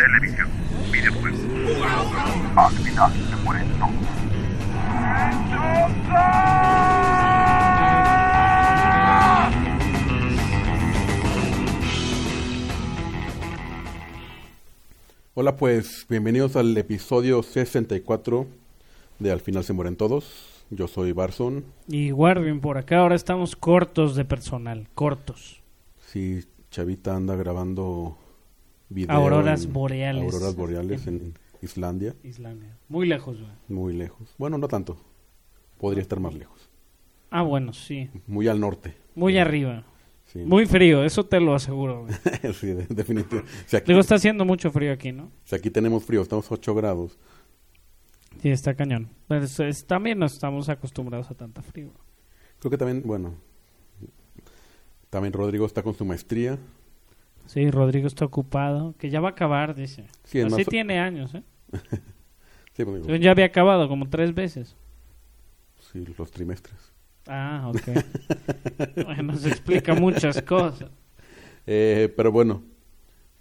televisión, videojuegos. Al final se mueren todos. Hola pues, bienvenidos al episodio 64 de Al final se mueren todos. Yo soy Barson. Y Warwin por acá, ahora estamos cortos de personal, cortos. Sí, Chavita anda grabando video Auroras en- boreales. Auroras boreales en Islandia, Islandia. Muy lejos, güey. muy lejos. Bueno, no tanto. Podría estar más lejos. Ah, bueno, sí. Muy al norte. Muy arriba. Sí, Muy frío, eso te lo aseguro, güey. sí de- definitivo. Si aquí, Digo, está haciendo mucho frío aquí, ¿no? si aquí tenemos frío, estamos 8 grados. Sí, está cañón. Pero es- es- también no estamos acostumbrados a tanta frío. Creo que también, bueno, también Rodrigo está con su maestría. Sí, Rodrigo está ocupado, que ya va a acabar, dice. Sí, Así más- tiene años, ¿eh? Sí, Ya había acabado como tres veces. sí, los trimestres. Ah, ok. bueno, se explica muchas cosas. Eh, pero bueno,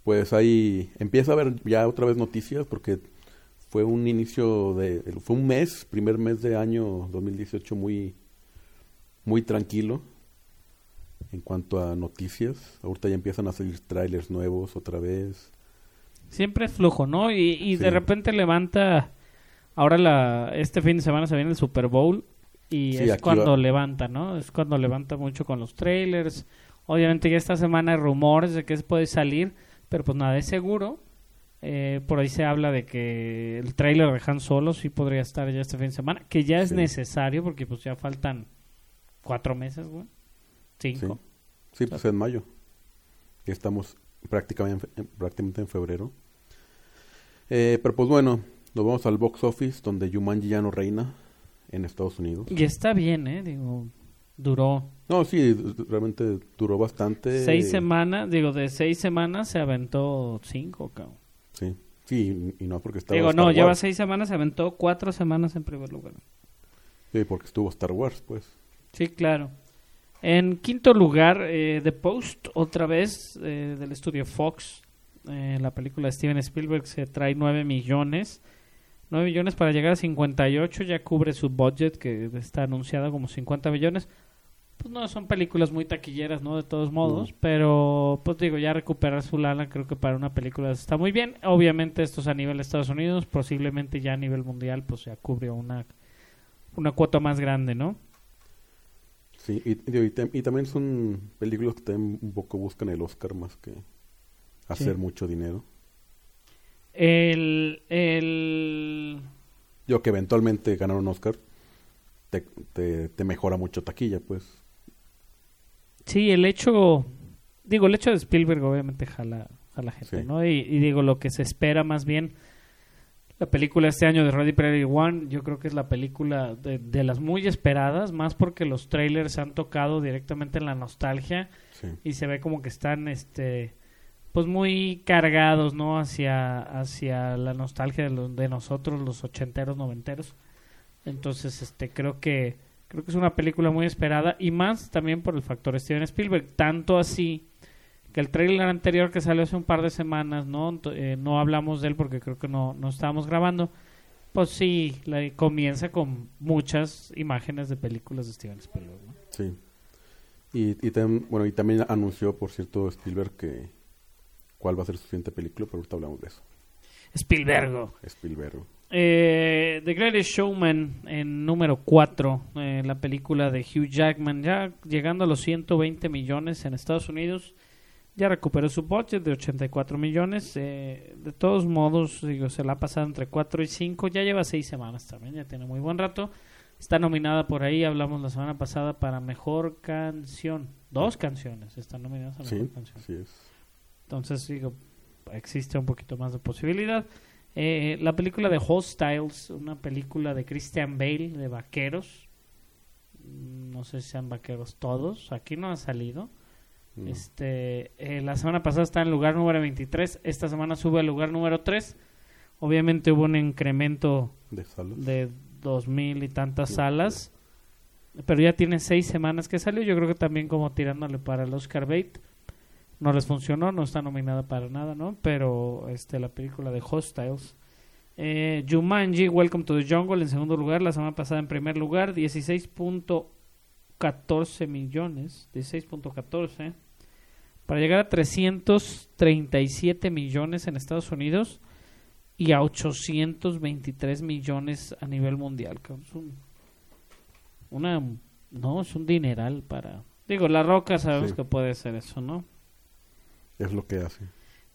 pues ahí empieza a haber ya otra vez noticias porque fue un inicio de, fue un mes, primer mes de año 2018 muy, muy tranquilo en cuanto a noticias. Ahorita ya empiezan a salir trailers nuevos otra vez. Siempre es flujo, ¿no? Y, y Sí. de repente levanta. Ahora la este fin de semana se viene el Super Bowl y Sí, es cuando va- levanta, ¿no? Es cuando levanta mucho con los trailers. Obviamente ya esta semana hay rumores de que puede salir, pero pues nada es seguro. Eh, por ahí se habla de que el trailer de Han Solo sí podría estar ya este fin de semana, que ya es Sí. necesario porque pues ya faltan cuatro meses, güey. Sí, Cinco. sí pues en mayo. Ya estamos prácticamente, en- prácticamente en febrero. Eh, pero pues bueno, nos vamos al box office donde Jumanji ya no reina en Estados Unidos. Y está bien, ¿eh? Digo, duró No, sí, realmente duró bastante. Seis semanas, digo, de seis semanas se aventó cinco, cabrón. Sí, sí, y no porque estaba Digo, Star no, lleva Wars. seis semanas, se aventó cuatro semanas en primer lugar. Sí, porque estuvo Star Wars, pues. Sí, claro. En quinto lugar, eh, The Post, otra vez, eh, del estudio Fox. Eh, la película de Steven Spielberg se trae nueve millones. Nueve millones para llegar a 58, ya cubre su budget, que está anunciado como 50 millones. Pues no, son películas muy taquilleras, ¿no? De todos modos, No. pero pues digo, ya recuperar su lana creo que para una película está muy bien. Obviamente esto es a nivel de Estados Unidos, posiblemente ya a nivel mundial pues ya cubrió una, una cuota más grande, ¿no? Sí, y, y- y tam- y también son películas que también un poco buscan el Oscar más que hacer Sí. mucho dinero. El, el... Yo que eventualmente ganar un Oscar te, te, te mejora mucho taquilla, pues. Sí, el hecho... Digo, el hecho de Spielberg obviamente jala, jala gente, Sí. ¿no? Y, y digo, lo que se espera más bien... La película este año de Ready Player One, yo creo que es la película de, de las muy esperadas, más porque los trailers han tocado directamente en la nostalgia Sí, y se ve como que están este pues muy cargados no hacia hacia la nostalgia de, los- de nosotros los ochenteros noventeros. Entonces este creo que creo que es una película muy esperada y más también por el factor Steven Spielberg. Tanto así que el trailer anterior que salió hace un par de semanas no eh, no hablamos de él porque creo que no no estábamos grabando pues sí la- comienza con muchas imágenes de películas de Steven Spielberg ¿no? sí. Y, bueno, y también anunció, por cierto, Spielberg que cuál va a ser su siguiente película, pero ahorita hablamos de eso. Spielberg Spielberg. Eh, The Greatest Showman en número 4, la película de Hugh Jackman, ya llegando a los 120 millones en Estados Unidos, ya recuperó su budget de 84 millones. eh, de todos modos, digo, se la ha pasado entre 4 y 5, ya lleva 6 semanas también, ya tiene muy buen rato. Está nominada por ahí, hablamos la semana pasada para Mejor Canción. Dos canciones están nominadas a Mejor Sí, Canción. es. Entonces, digo, existe un poquito más de posibilidad. Eh, la película de Hostiles, una película de Christian Bale, de vaqueros. Mm, No sé si sean vaqueros todos. Aquí no ha salido. No. Este, eh, la semana pasada está en lugar número 23. Esta semana sube al lugar número 3. Obviamente hubo un incremento De salas. de dos mil y tantas salas. Pero ya tiene seis semanas que salió. Yo creo que también como tirándole para el Oscar Bait. no les funcionó, no está nominada para nada, ¿no? Pero este la película de Hostiles. Eh, Jumanji, Welcome to the Jungle en segundo lugar, la semana pasada en primer lugar, 16.14 millones, 16.14 para llegar a 337 millones en Estados Unidos y a 823 millones a nivel mundial. que Es un, una, no, es un dineral para... Digo, La Roca sabemos Sí. que puede ser eso, ¿no? Es lo que hace.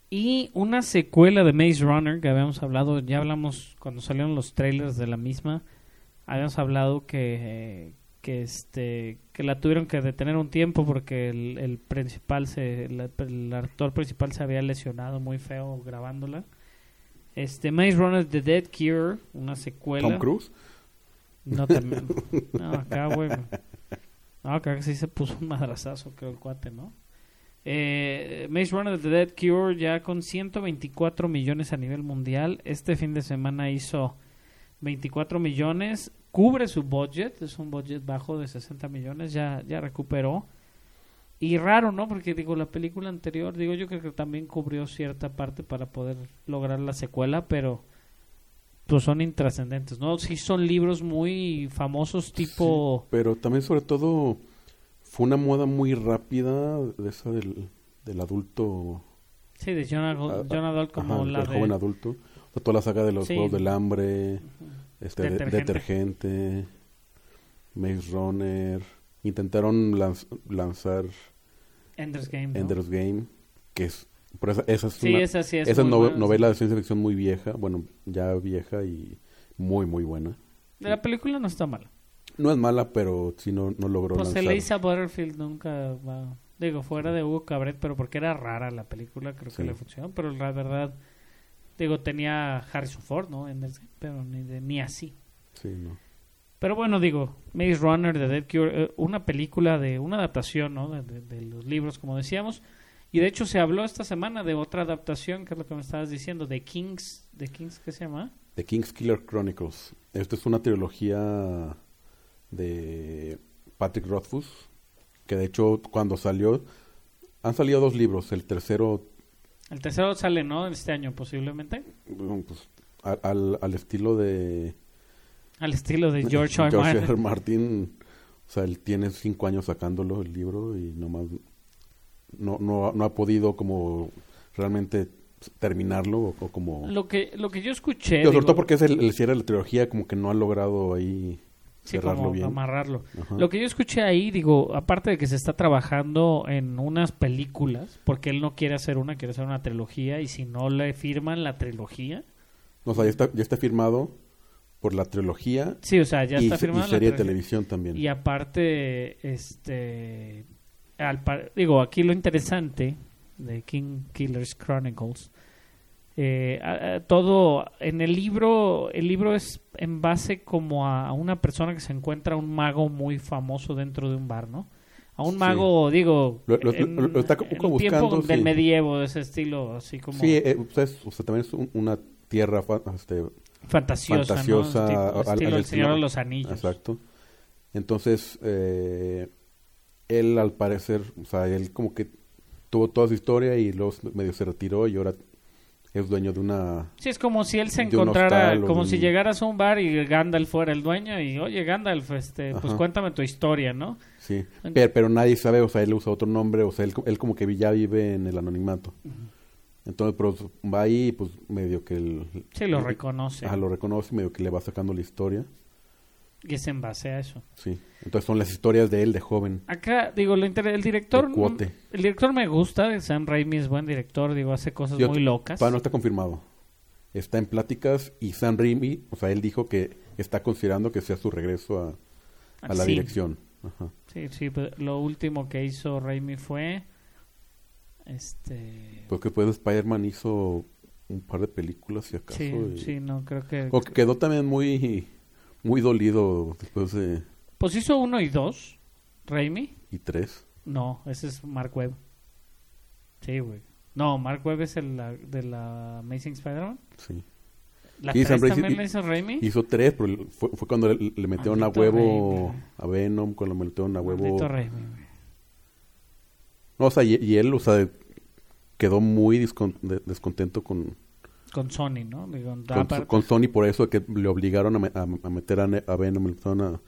Y una secuela de Maze Runner que habíamos hablado, ya hablamos cuando salieron los trailers de la misma, habíamos hablado que, que este que la tuvieron que detener un tiempo porque el, el principal se el, el actor principal se había lesionado muy feo grabándola. Este Maze Runner The Dead Cure, una secuela. Tom Cruise. No también. No, acá güey. No, acá sí se puso un madrazazo, creo el cuate, ¿no? Eh, Maze Runner The Dead Cure ya con 124 millones a nivel mundial. Este fin de semana hizo 24 millones. Cubre su budget, es un budget bajo de 60 millones, ya, ya recuperó. Y raro, ¿no? Porque digo, la película anterior, digo, yo creo que también cubrió cierta parte para poder lograr la secuela, pero pues son intrascendentes, ¿no? Sí son libros muy famosos tipo... Pero también, sobre todo, fue una moda muy rápida de esa del, del adulto. Sí, de John, ah, John Adult como ajá, la del de... joven adulto. O sea, toda la saga de los Sí. juegos del hambre, este, de- Detergente. detergente, Maze Runner. Intentaron lanz- lanzar Ender's Game, ¿no? Ender's Game, que es. Pero esa, esa es Sí, una, esa sí es esa buena, novela sí. de ciencia ficción muy vieja, bueno, ya vieja y muy, muy buena. La película no está mala. No es mala, pero sí no, no logró Pues lanzar. Elisa Butterfield nunca va... Digo, fuera de Hugo Cabret, pero porque era rara la película, creo que le funcionó. Pero la verdad, digo, tenía Harrison Ford, ¿no? Pero ni, de- ni así. Sí, no. Pero bueno, digo, Maze Runner, The Dead Cure, eh, una película de una adaptación, ¿no? De, de- de los libros, como decíamos. Y de hecho se habló esta semana de otra adaptación, que es lo que me estabas diciendo, de Kings, de Kings, ¿qué se llama? The King's Killer Chronicles. Esta es una trilogía de Patrick Rothfuss, que de hecho cuando salió, han salido dos libros. El tercero, El tercero sale, ¿no? Este año posiblemente. bueno, pues, al, al estilo de Al estilo de George R. George. R. Martin, o sea, él tiene cinco años sacándolo el libro y nomás no, no, no ha podido como realmente terminarlo o, o como... Lo que, lo que yo escuché... Digo, sobre digo, todo porque es el, el cierre de la trilogía, como que no ha logrado ahí sí, como bien. amarrarlo. Ajá. Lo que yo escuché ahí, digo, aparte de que se está trabajando en unas películas, porque él no quiere hacer una, quiere hacer una trilogía, y si no le firman la trilogía, o sea, ya está, ya está firmado por la trilogía sí, o sea, ya y, está y firmada la serie de televisión también. Y aparte, este, al par- digo, aquí lo interesante de King Killers Chronicles, eh, a- a- todo en el libro, el libro es en base como a, a una persona que se encuentra un mago muy famoso dentro de un bar, ¿no? A un Sí. mago, digo, Lo- lo- en, lo- lo está como en tiempo del medievo, de ese estilo, así como Sí, eh, es- sea, también es un- una tierra fa- este, fantasiosa, fantasiosa, El Señor de los Anillos. Exacto. Entonces, eh, él al parecer, o sea, él como que tuvo toda su historia y luego medio se retiró y ahora es dueño de una... Sí, es como si él se encontrara, como si llegaras a un bar y Gandalf fuera el dueño y, oye, Gandalf, este, pues cuéntame tu historia, ¿no? Sí, pero, pero nadie sabe, o sea, él usa otro nombre, o sea, él, él como que ya vive en el anonimato. Entonces, pero va ahí, pues medio que él... Sí, lo reconoce. Ajá, lo reconoce, medio que le va sacando la historia. Y es en base a eso. Sí. Entonces son las historias de él de joven. Acá, digo, lo el director... Cuote. El director me gusta, Sam Raimi es buen director, digo, hace cosas Yo- muy locas. Todavía no está confirmado. Está en pláticas y Sam Raimi, o sea, él dijo que está considerando que sea su regreso a, a la Sí. dirección. Ajá. Sí, sí, pues, lo último que hizo Raimi fue... Este... Porque después de Spider-Man hizo un par de películas, si acaso. sí, y- sí, no, creo que... O que quedó también muy, muy dolido después de... Pues hizo uno y dos, Raimi. Y tres. No, ese es Mark Webb. Sí, güey. No, Mark Webb es el la- de la Amazing Spider-Man. Sí. ¿La Sí, 3 Sam Raimi- también la hizo Raimi? Hizo tres, pero fue, fue cuando le, le metieron a huevo Raimi. a Venom, cuando le metieron a huevo... Maldito Raimi, güey. No, o sea, y, y él, o sea, quedó muy descontento con, Con Sony, ¿no? Digo, con, Sony por eso que le obligaron a, me- a- a meter a, a Venom en zona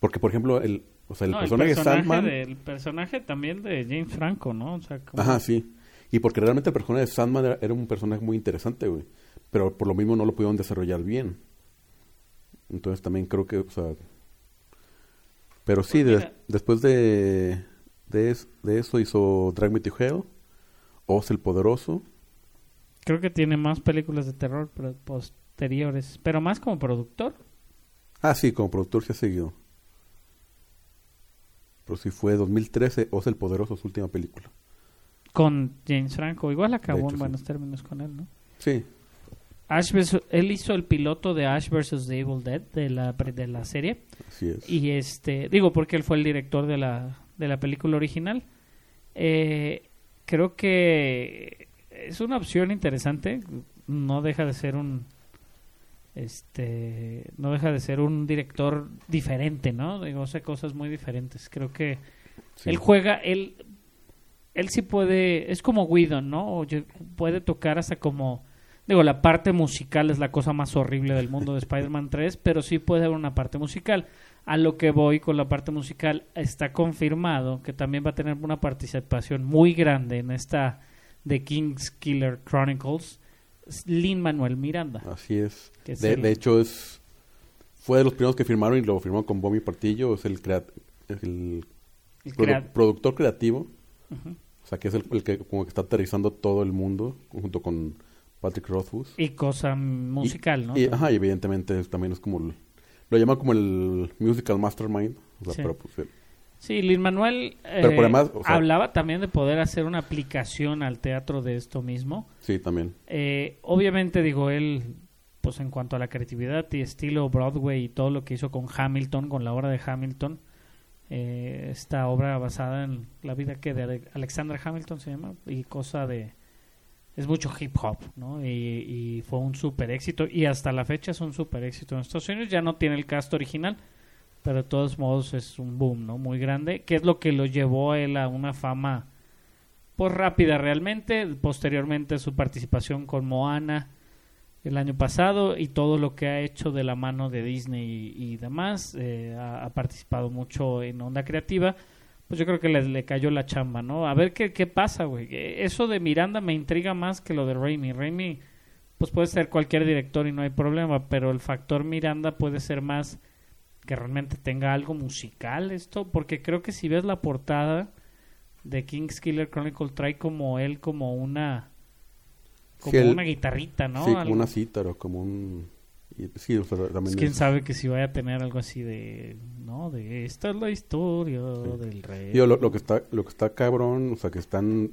porque por ejemplo el o sea el No, personaje de Sandman del personaje también de James Franco, ¿no? O sea, como- ajá sí y porque realmente el personaje de Sandman era, era un personaje muy interesante güey pero por lo mismo no lo pudieron desarrollar bien entonces también creo que o sea pero sí Pues de- después de de, es- de eso hizo Drag Me to Hell Oz el Poderoso Creo que tiene más películas de terror posteriores, pero más como productor. Ah, sí, como productor se ha seguido. Pero sí fue 2013, Oz el Poderoso, su última película. Con James Franco. Igual acabó hecho, en sí. buenos términos con él, ¿no? Sí, Ash versus- él hizo el piloto de Ash vs. The Evil Dead de la, de la serie. así es. Y este, digo porque él fue el director de la, de la película original. Eh, creo que es una opción interesante. No deja de ser un, este, no deja de ser un director diferente, ¿no? Digo, hace cosas muy diferentes. Creo que Sí. él juega, él, él sí puede, es como Whedon, ¿no? Puede tocar hasta como, digo, la parte musical es la cosa más horrible del mundo de Spider-Man 3, pero sí puede haber una parte musical. A lo que voy con la parte musical, está confirmado que también va a tener una participación muy grande en esta The King's Killer Chronicles, Lin Manuel Miranda. Así es. De, el- de hecho, es fue de los primeros que firmaron y lo firmó con Bobby Partillo. Es el, crea- el El produ- crea- productor creativo. Ujú. O sea, que es el, el que como que está aterrizando todo el mundo junto con Patrick Rothfuss. Y cosa musical, ¿no? Y, ajá, y evidentemente también es como... el- lo llama como el musical mastermind. O sea, Sí. pero pues, Sí, Lin Manuel eh, además, o sea- hablaba también de poder hacer una aplicación al teatro de esto mismo. sí, también. Eh, obviamente, digo, él, pues en cuanto a la creatividad y estilo Broadway y todo lo que hizo con Hamilton, con la obra de Hamilton, eh, esta obra basada en la vida que de Ale- Alexander Hamilton se llama, y cosa de... Es mucho hip hop, ¿no? Y, y fue un super éxito, y hasta la fecha es un super éxito en Estados Unidos, ya no tiene el cast original, pero de todos modos es un boom, ¿no? Muy grande, que es lo que lo llevó a él a una fama pues rápida realmente, posteriormente su participación con Moana el año pasado y todo lo que ha hecho de la mano de Disney y, demás, eh, ha, participado mucho en Onda Creativa, pues yo creo que le, le cayó la chamba, ¿no? A ver qué, qué pasa, güey. Eso de Miranda me intriga más que lo de Raimi. Raimi, pues puede ser cualquier director y no hay problema, pero el factor Miranda puede ser más que realmente tenga algo musical esto, porque creo que si ves la portada de King's Killer Chronicle trae como él como una como Sí, una guitarrita, ¿no? Sí, como Algo- una cítara, como un... y- sí, o sea, también Pues, quién es- sabe que si vaya a tener algo así de no de esta es la historia del rey lo, lo que está, lo que está cabrón, o sea, que están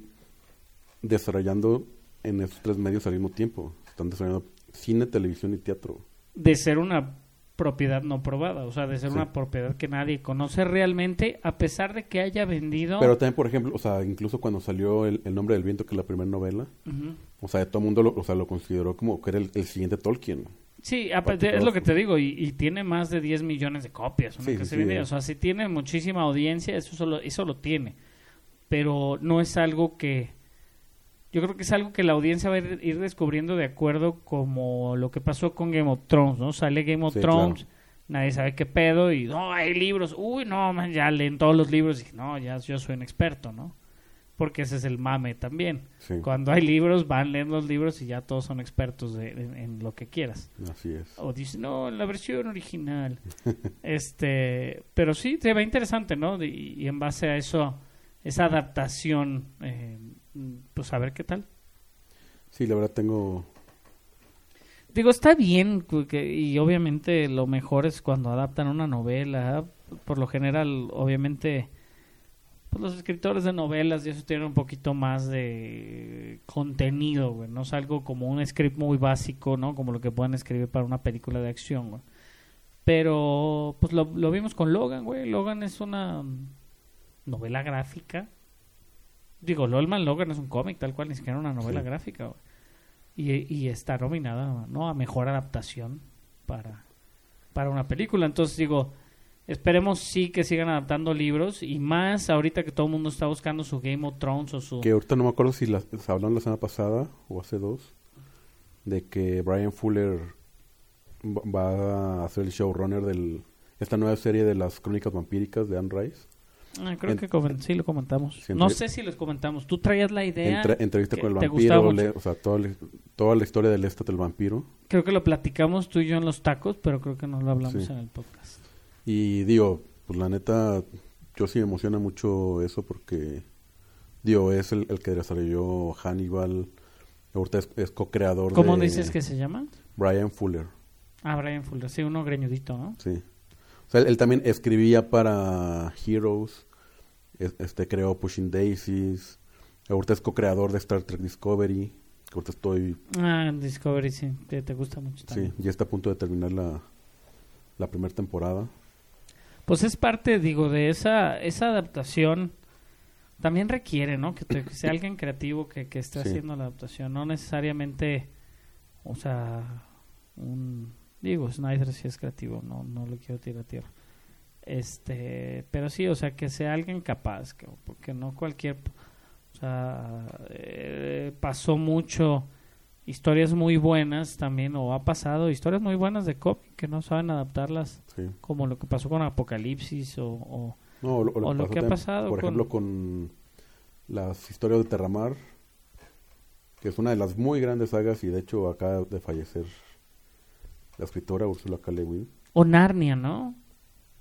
desarrollando en esos tres medios al mismo tiempo. Están desarrollando cine, televisión y teatro. de ser una propiedad no probada, o sea, de ser Sí. una propiedad que nadie conoce realmente, a pesar de que haya vendido. Pero también, por ejemplo, o sea, incluso cuando salió el, el nombre del viento, que es la primera novela, o sea, todo el mundo lo, o sea, lo consideró como que era el, el siguiente Tolkien. Sí, es lo que te digo, y, y tiene más de 10 millones de copias. una Sí, que sí, se sí. vende. O sea, si tiene muchísima audiencia, eso solo, eso lo tiene. Pero no es algo que... Yo creo que es algo que la audiencia va a ir, descubriendo de acuerdo como lo que pasó con Game of Thrones, ¿no? Sale Game of Sí, Thrones, nadie sabe qué pedo y no, hay libros. Uy, no, man, ya leen todos los libros y no, ya yo soy un experto, ¿no? Porque ese es el mame también. Sí, Cuando hay libros, van, leen los libros y ya todos son expertos de- en- en lo que quieras así es. o dice no la versión original este pero sí se ve interesante no De- y, en base a eso esa adaptación eh, pues a ver qué tal Sí, la verdad tengo... digo está bien y obviamente lo mejor es cuando adaptan una novela por lo general obviamente pues los escritores de novelas y eso tienen un poquito más de contenido, güey. No es algo como un script muy básico, ¿no? Como lo que pueden escribir para una película de acción, güey. Pero, pues lo, lo vimos con Logan, güey. Logan es una novela gráfica. Digo, Lolman Logan es un cómic, tal cual, ni siquiera una novela Sí. gráfica. Y, y está nominada, ¿no? A mejor adaptación para, para una película. Entonces, digo, Esperemos sí que sigan adaptando libros y más ahorita que todo el mundo está buscando su Game of Thrones o su... Que ahorita no me acuerdo si la, se habló la semana pasada o hace dos, de que Brian Fuller va- va a ser el showrunner de esta nueva serie de las crónicas vampíricas de Anne Rice. Ah, creo en- que sí lo comentamos. No sé si les comentamos. Tú traías la idea. Entre- entrevista con el vampiro, le- o sea, toda la, toda la historia del Lestat del vampiro. Creo que lo platicamos tú y yo en los tacos, pero creo que no lo hablamos Sí. en el podcast. Y digo, pues la neta, yo sí me emociona mucho eso porque, digo, es el, el que desarrolló Hannibal, ahorita es, es co-creador ¿Cómo de dices que se llama? Brian Fuller, Ah, Brian Fuller. Sí, uno greñudito, ¿no? sí. Sea, él, él también escribía para Heroes, es- este creó Pushing Daisies, ahorita es co-creador de Star Trek Discovery, que ahorita estoy, Ah, Discovery, sí. Te, te gusta mucho también. sí, ya está a punto de terminar la, la primera temporada. Pues es parte, digo, de esa, esa adaptación. También requiere, ¿no? Que, te- que sea alguien creativo que, que esté Sí. haciendo la adaptación. No necesariamente, o sea, un... Digo, Snyder sí es creativo, no, no lo quiero tirar a tierra. Este, pero sí, o sea, que sea alguien capaz, que, porque no cualquier... O sea, eh, pasó mucho historias muy buenas también, o ha pasado historias muy buenas de cómic que no saben adaptarlas Sí. como lo que pasó con Apocalipsis o, o- No, lo, O lo que ha pasado Por con- ejemplo, con las historias de Terramar, que es una de las muy grandes sagas y de hecho acaba de fallecer la escritora Ursula K. Le o Narnia, ¿no?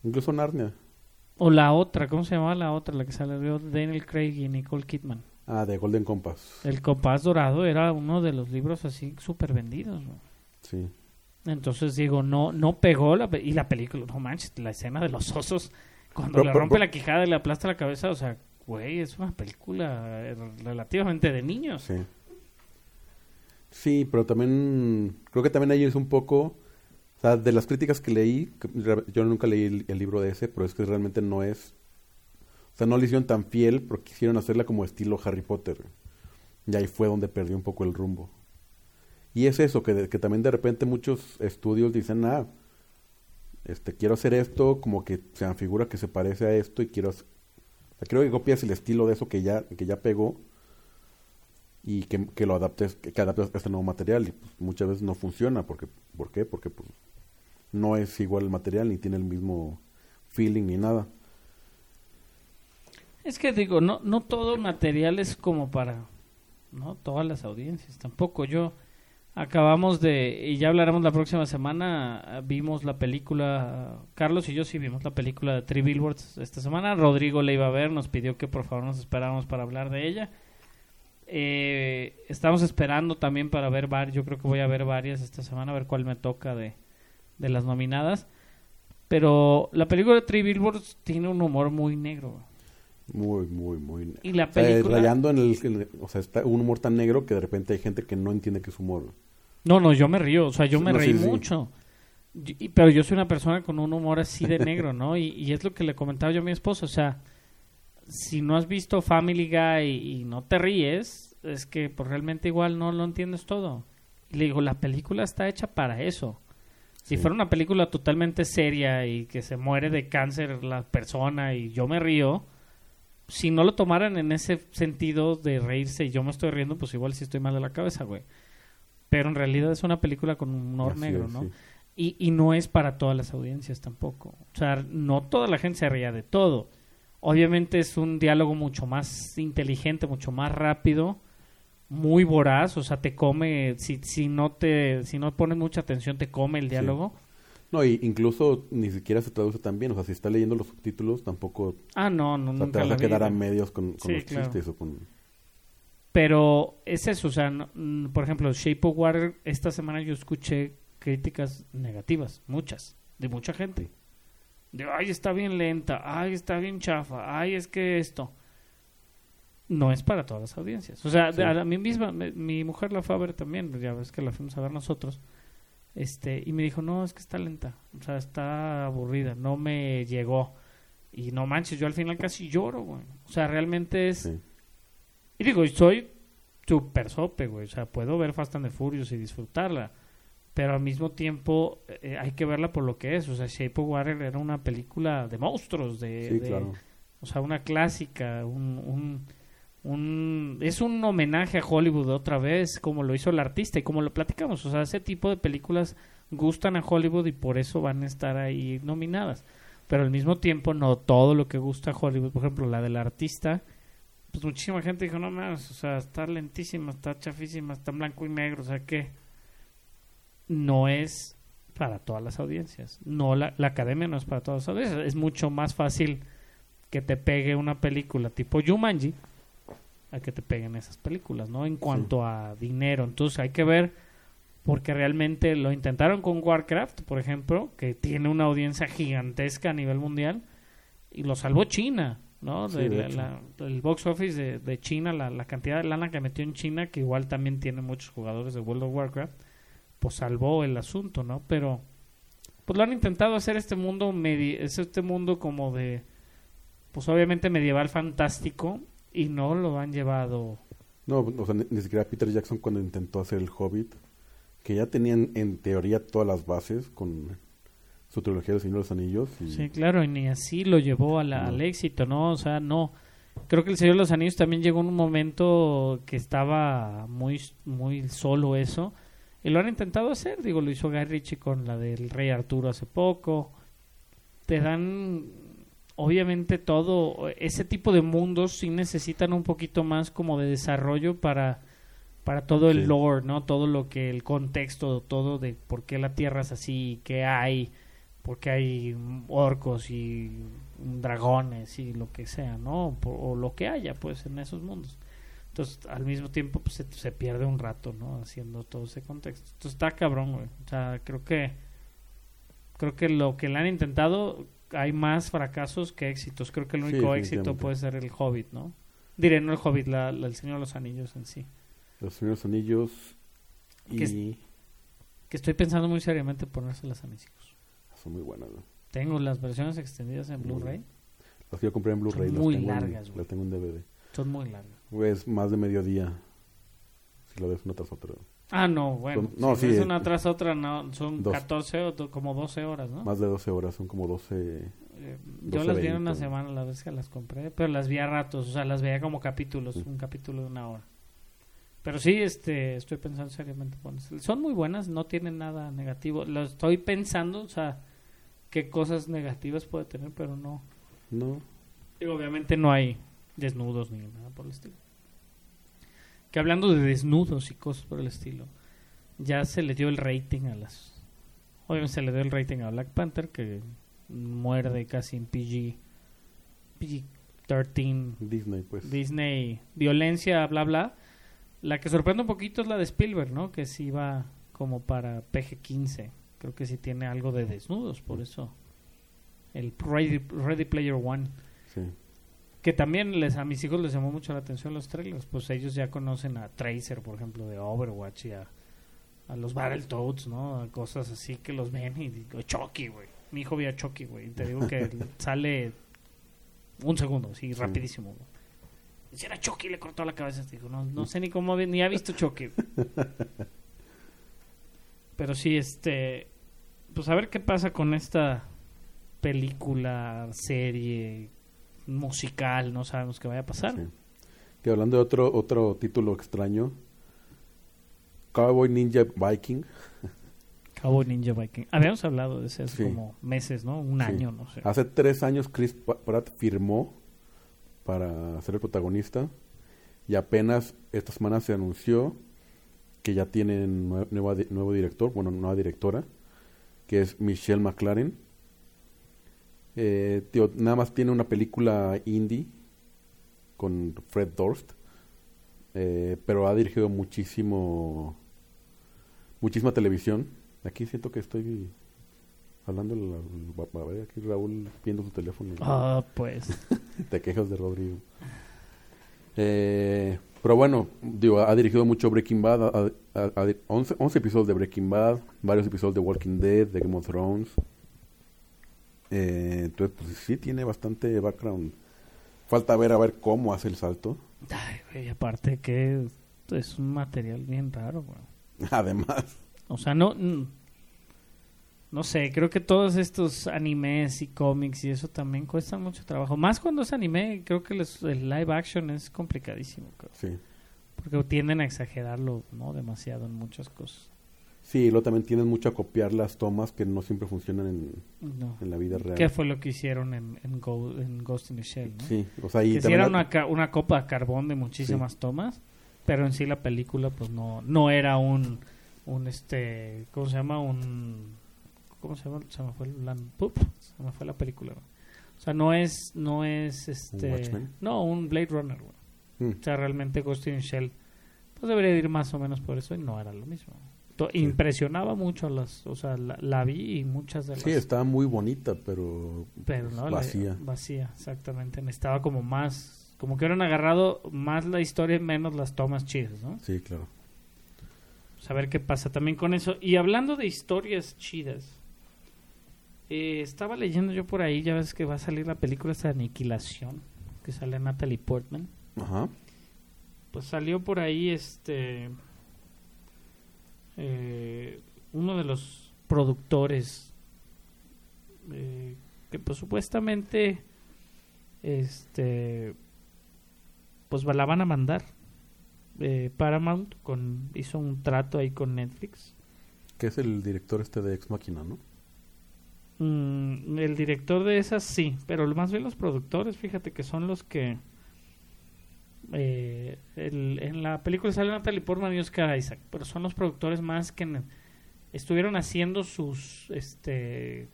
Incluso Narnia. O la otra, ¿cómo se llamaba la otra? La que salió de Daniel Craig y Nicole Kidman. Ah, de Golden Compass. El Compás Dorado era uno de los libros así súper vendidos. ¿no? Sí. Entonces digo, no no pegó la y la película, no manches, la escena de los osos cuando Pero- le rompe pero- la quijada y le aplasta la cabeza, o sea, güey, es una película eh, relativamente de niños. Sí. Sí, pero también creo que también ahí es un poco, sea, de las críticas que leí, yo nunca leí el, libro de ese, pero es que realmente no es, o sea, no le hicieron tan fiel, porque quisieron hacerla como estilo Harry Potter. Y ahí fue donde perdió un poco el rumbo. Y es eso, que, de- que también de repente muchos estudios dicen, ah, este, quiero hacer esto, como que se figura que se parece a esto y quiero, hacer- creo que copias el estilo de eso que ya, que ya pegó y que, que lo adaptes, que adaptes a este nuevo material y pues, muchas veces no funciona porque, ¿por qué? Porque pues, no es igual el material ni tiene el mismo feeling ni nada. Es que digo, no, no todo material es como para no todas las audiencias, tampoco yo acabamos de y ya hablaremos la próxima semana, vimos la película Carlos y yo sí vimos la película de Three Billboards esta semana, Rodrigo la iba a ver, nos pidió que por favor nos esperáramos para hablar de ella. Eh, estamos esperando también para ver varias, yo creo que voy a ver varias esta semana, a ver cuál me toca de, de las nominadas. Pero la película de Three Billboards tiene un humor muy negro. Muy, muy, muy... Y la O sea, película... rayando en el, en el- O sea, está un humor tan negro que de repente hay gente que no entiende que es humor. No, no, yo me río, o sea, yo me No, reí sí, mucho. Y- y- pero yo soy una persona con un humor así de negro, ¿no? Y, y es lo que le comentaba yo a mi esposo, o sea, si no has visto Family Guy y, y no te ríes, es que pues, realmente igual no lo entiendes todo. Y le digo, la película está hecha para eso. Si Sí. fuera una película totalmente seria y que se muere de cáncer la persona y yo me río, si no lo tomaran en ese sentido de reírse y yo me estoy riendo, pues igual sí estoy mal de la cabeza, güey. Pero en realidad es una película con un humor Así negro, es, ¿no? sí. Y, y no es para todas las audiencias tampoco. O sea, no toda la gente se ría de todo. Obviamente es un diálogo mucho más inteligente, mucho más rápido, muy voraz, o sea, te come, si, si no te, si no pones mucha atención, te come el diálogo. No, y incluso ni siquiera se traduce tan bien. O sea, si está leyendo los subtítulos, tampoco Ah, no, no, o sea, te vas a quedar vi, a medios con, con Sí, los claro. chistes o con... Pero es eso, o sea, no- mm, por ejemplo, Shape of Water, esta semana yo escuché críticas negativas, muchas, de mucha gente. De, ay, está bien lenta, ay, está bien chafa, ay, es que esto. No es para todas las audiencias. O sea, Sí. a mí misma, me- mi mujer la fue a ver también, ya ves que la fuimos a ver nosotros. Este, y me dijo, no, es que está lenta, o sea, está aburrida, no me llegó. Y no manches, yo al final casi lloro, güey. O sea, realmente es... Sí. Y digo, soy súper sope, güey. O sea, puedo ver Fast and the Furious y disfrutarla. pero al mismo tiempo eh, hay que verla por lo que es. O sea, Shape of Water era una película de monstruos, de, Sí, de- claro. o sea, una clásica, un, un, un- es un homenaje a Hollywood otra vez, como lo hizo el artista y como lo platicamos. O sea, ese tipo de películas gustan a Hollywood y por eso van a estar ahí nominadas. Pero al mismo tiempo, no todo lo que gusta a Hollywood, por ejemplo, la del artista, pues muchísima gente dijo, no más, o sea, está lentísima, está chafísima, está blanco y negro, o sea que no es para todas las audiencias. No, la, la academia no es para todas las audiencias. Es mucho más fácil que te pegue una película tipo Jumanji a que te peguen esas películas, ¿no? En cuanto a dinero. Entonces hay que ver, porque realmente lo intentaron con Warcraft, por ejemplo, que tiene una audiencia gigantesca a nivel mundial, y lo salvó China, ¿no? Sí, De de la- el box office de, de China, la, la cantidad de lana que metió en China, que igual también tiene muchos jugadores de World of Warcraft, pues salvó el asunto, ¿no? Pero pues lo han intentado hacer este mundo medi- es este mundo como de pues obviamente medieval fantástico y no lo han llevado No, o sea, ni, ni siquiera Peter Jackson cuando intentó hacer el Hobbit, que ya tenían en teoría todas las bases con su trilogía de Señor de los Anillos. Y, sí claro y ni así lo llevó a la- No. al éxito no o sea no creo que el Señor de los Anillos también llegó en un momento que estaba muy muy solo eso y lo han intentado hacer digo lo hizo Guy Ritchie con la del Rey Arturo hace poco te dan obviamente todo ese tipo de mundos sí necesitan un poquito más como de desarrollo para para todo el Sí. lore, ¿no? Todo lo que el contexto, todo de por qué la Tierra es así, qué hay, por qué hay orcos y dragones y lo que sea, ¿no? Por- o lo que haya, pues, en esos mundos. Entonces, al mismo tiempo, pues, se, se pierde un rato, ¿no? Haciendo todo ese contexto. Entonces, está cabrón, güey. O sea, creo que creo que lo que le han intentado hay más fracasos que éxitos. Creo que el Sí, único éxito puede ser el Hobbit, ¿no? Diré, no el Hobbit, la, la- el Señor de los Anillos en sí. Los Señor de los Anillos y... Que es- Que estoy pensando muy seriamente ponérselas a mis hijos. Son muy buenas, ¿no? Tengo las versiones extendidas en Blu-ray. Las que yo compré en Blu-ray. Muy tengo largas. Las tengo en DVD. Son muy largas. Es más de mediodía. Si lo ves una tras otra. Ah, no, bueno. Son- no, si sí, ves eh, una tras otra, no, son dos. 14 o do- como 12 horas, ¿no? Más de 12 horas, son como 12. Eh, yo 12, las vi en 20. una semana la vez que las compré, pero las vi a ratos, o sea, las veía como capítulos, Sí. un capítulo de una hora. Pero sí, este, estoy pensando seriamente. Son muy buenas, no tienen nada negativo. Lo estoy pensando, o sea, qué cosas negativas puede tener, pero no. No. Y obviamente no hay desnudos ni nada por el estilo. Que hablando de desnudos y cosas por el estilo, ya se le dio el rating a las. Obviamente se le dio el rating a Black Panther, que muerde casi en PG. PG-13, Disney, pues. Disney, violencia, bla, bla. La que sorprende un poquito es la de Spielberg, ¿no? Que sí va como para PG-15. Creo que sí tiene algo de desnudos, por eso. El Ready, Ready Player One. Sí. Que también les, a mis hijos les llamó mucho la atención los trailers. Pues ellos ya conocen a Tracer, por ejemplo, de Overwatch y a, a los Battletoads, ¿no? A cosas así que los ven y digo, Chucky, güey. Mi hijo vio a Chucky, güey. Y te digo que sale un segundo, Sí. rapidísimo. güey. Si era Chucky, le cortó la cabeza. Digo, no, no sé ni cómo, ni ha visto Chucky. Pero sí, este. Pues a ver qué pasa con esta película, serie, musical. No sabemos qué vaya a pasar. Sí. Que hablando de otro, otro título extraño. Cowboy Ninja Viking. Cowboy Ninja Viking. Habíamos hablado de ese hace Sí. como meses, ¿no? Un Sí. año, no sé. Hace tres años Chris Pratt firmó para ser el protagonista y apenas esta semana se anunció que ya tienen nue- nueva di- nuevo director, bueno, nueva directora, que es Michelle McLaren. Eh, tío, nada más tiene una película indie con Fred Durst, eh, pero ha dirigido muchísimo, muchísima televisión. Aquí siento que estoy hablando, a ver, aquí Raúl viendo su teléfono. Ah, pues. Te quejas de Rodrigo. Eh, pero bueno, digo, ha dirigido mucho Breaking Bad, ha- ha- ha- 11, 11 episodios de Breaking Bad, varios episodios de Walking Dead, de Game of Thrones. Eh, entonces, pues sí, tiene bastante background. Falta ver a ver cómo hace el salto. Ay, güey, aparte que es un material bien raro, güey. Además, O sea, no... No sé, creo que todos estos animes y cómics y eso también cuestan mucho trabajo. Más cuando es anime, creo que les- el live action es complicadísimo. creo. Sí. Porque tienden a exagerarlo, ¿no? Demasiado en muchas cosas. Sí, luego también tienen mucho a copiar las tomas que no siempre funcionan en, No. en la vida real. ¿Qué fue lo que hicieron en, en, Go- en Ghost in the Shell? ¿no? Sí, o sea, que era la- una, ca- una copa de carbón de muchísimas tomas, pero en sí la película pues no no era un un este ¿cómo se llama? un ¿cómo se llama? Se me fue la ¡pup! se me fue la película. O sea, no es no es este no, un Blade Runner. Mm, O sea, realmente Ghost in the Shell pues debería ir más o menos por eso y no era lo mismo. Sí. Impresionaba mucho a las, o sea, la, la vi y muchas de las sí, estaba muy bonita, pero, pero no vacía. vacía exactamente necesitaba como más como que hubieran agarrado más la historia y menos las tomas chidas no Sí, claro. saber qué pasa también con eso y hablando de historias chidas eh, estaba leyendo yo por ahí ya ves que va a salir la película esta de Aniquilación que sale Natalie Portman Ajá. pues salió por ahí este eh, uno de los productores eh, que pues supuestamente este pues la van a mandar eh, Paramount con hizo un trato ahí con Netflix Que es el director este de Ex Machina, ¿no? Mm, el director de esas sí, pero más bien los productores, fíjate que son los que eh, el- en la película sale Natalie Portman y Oscar Isaac, pero son los productores más que estuvieron haciendo sus este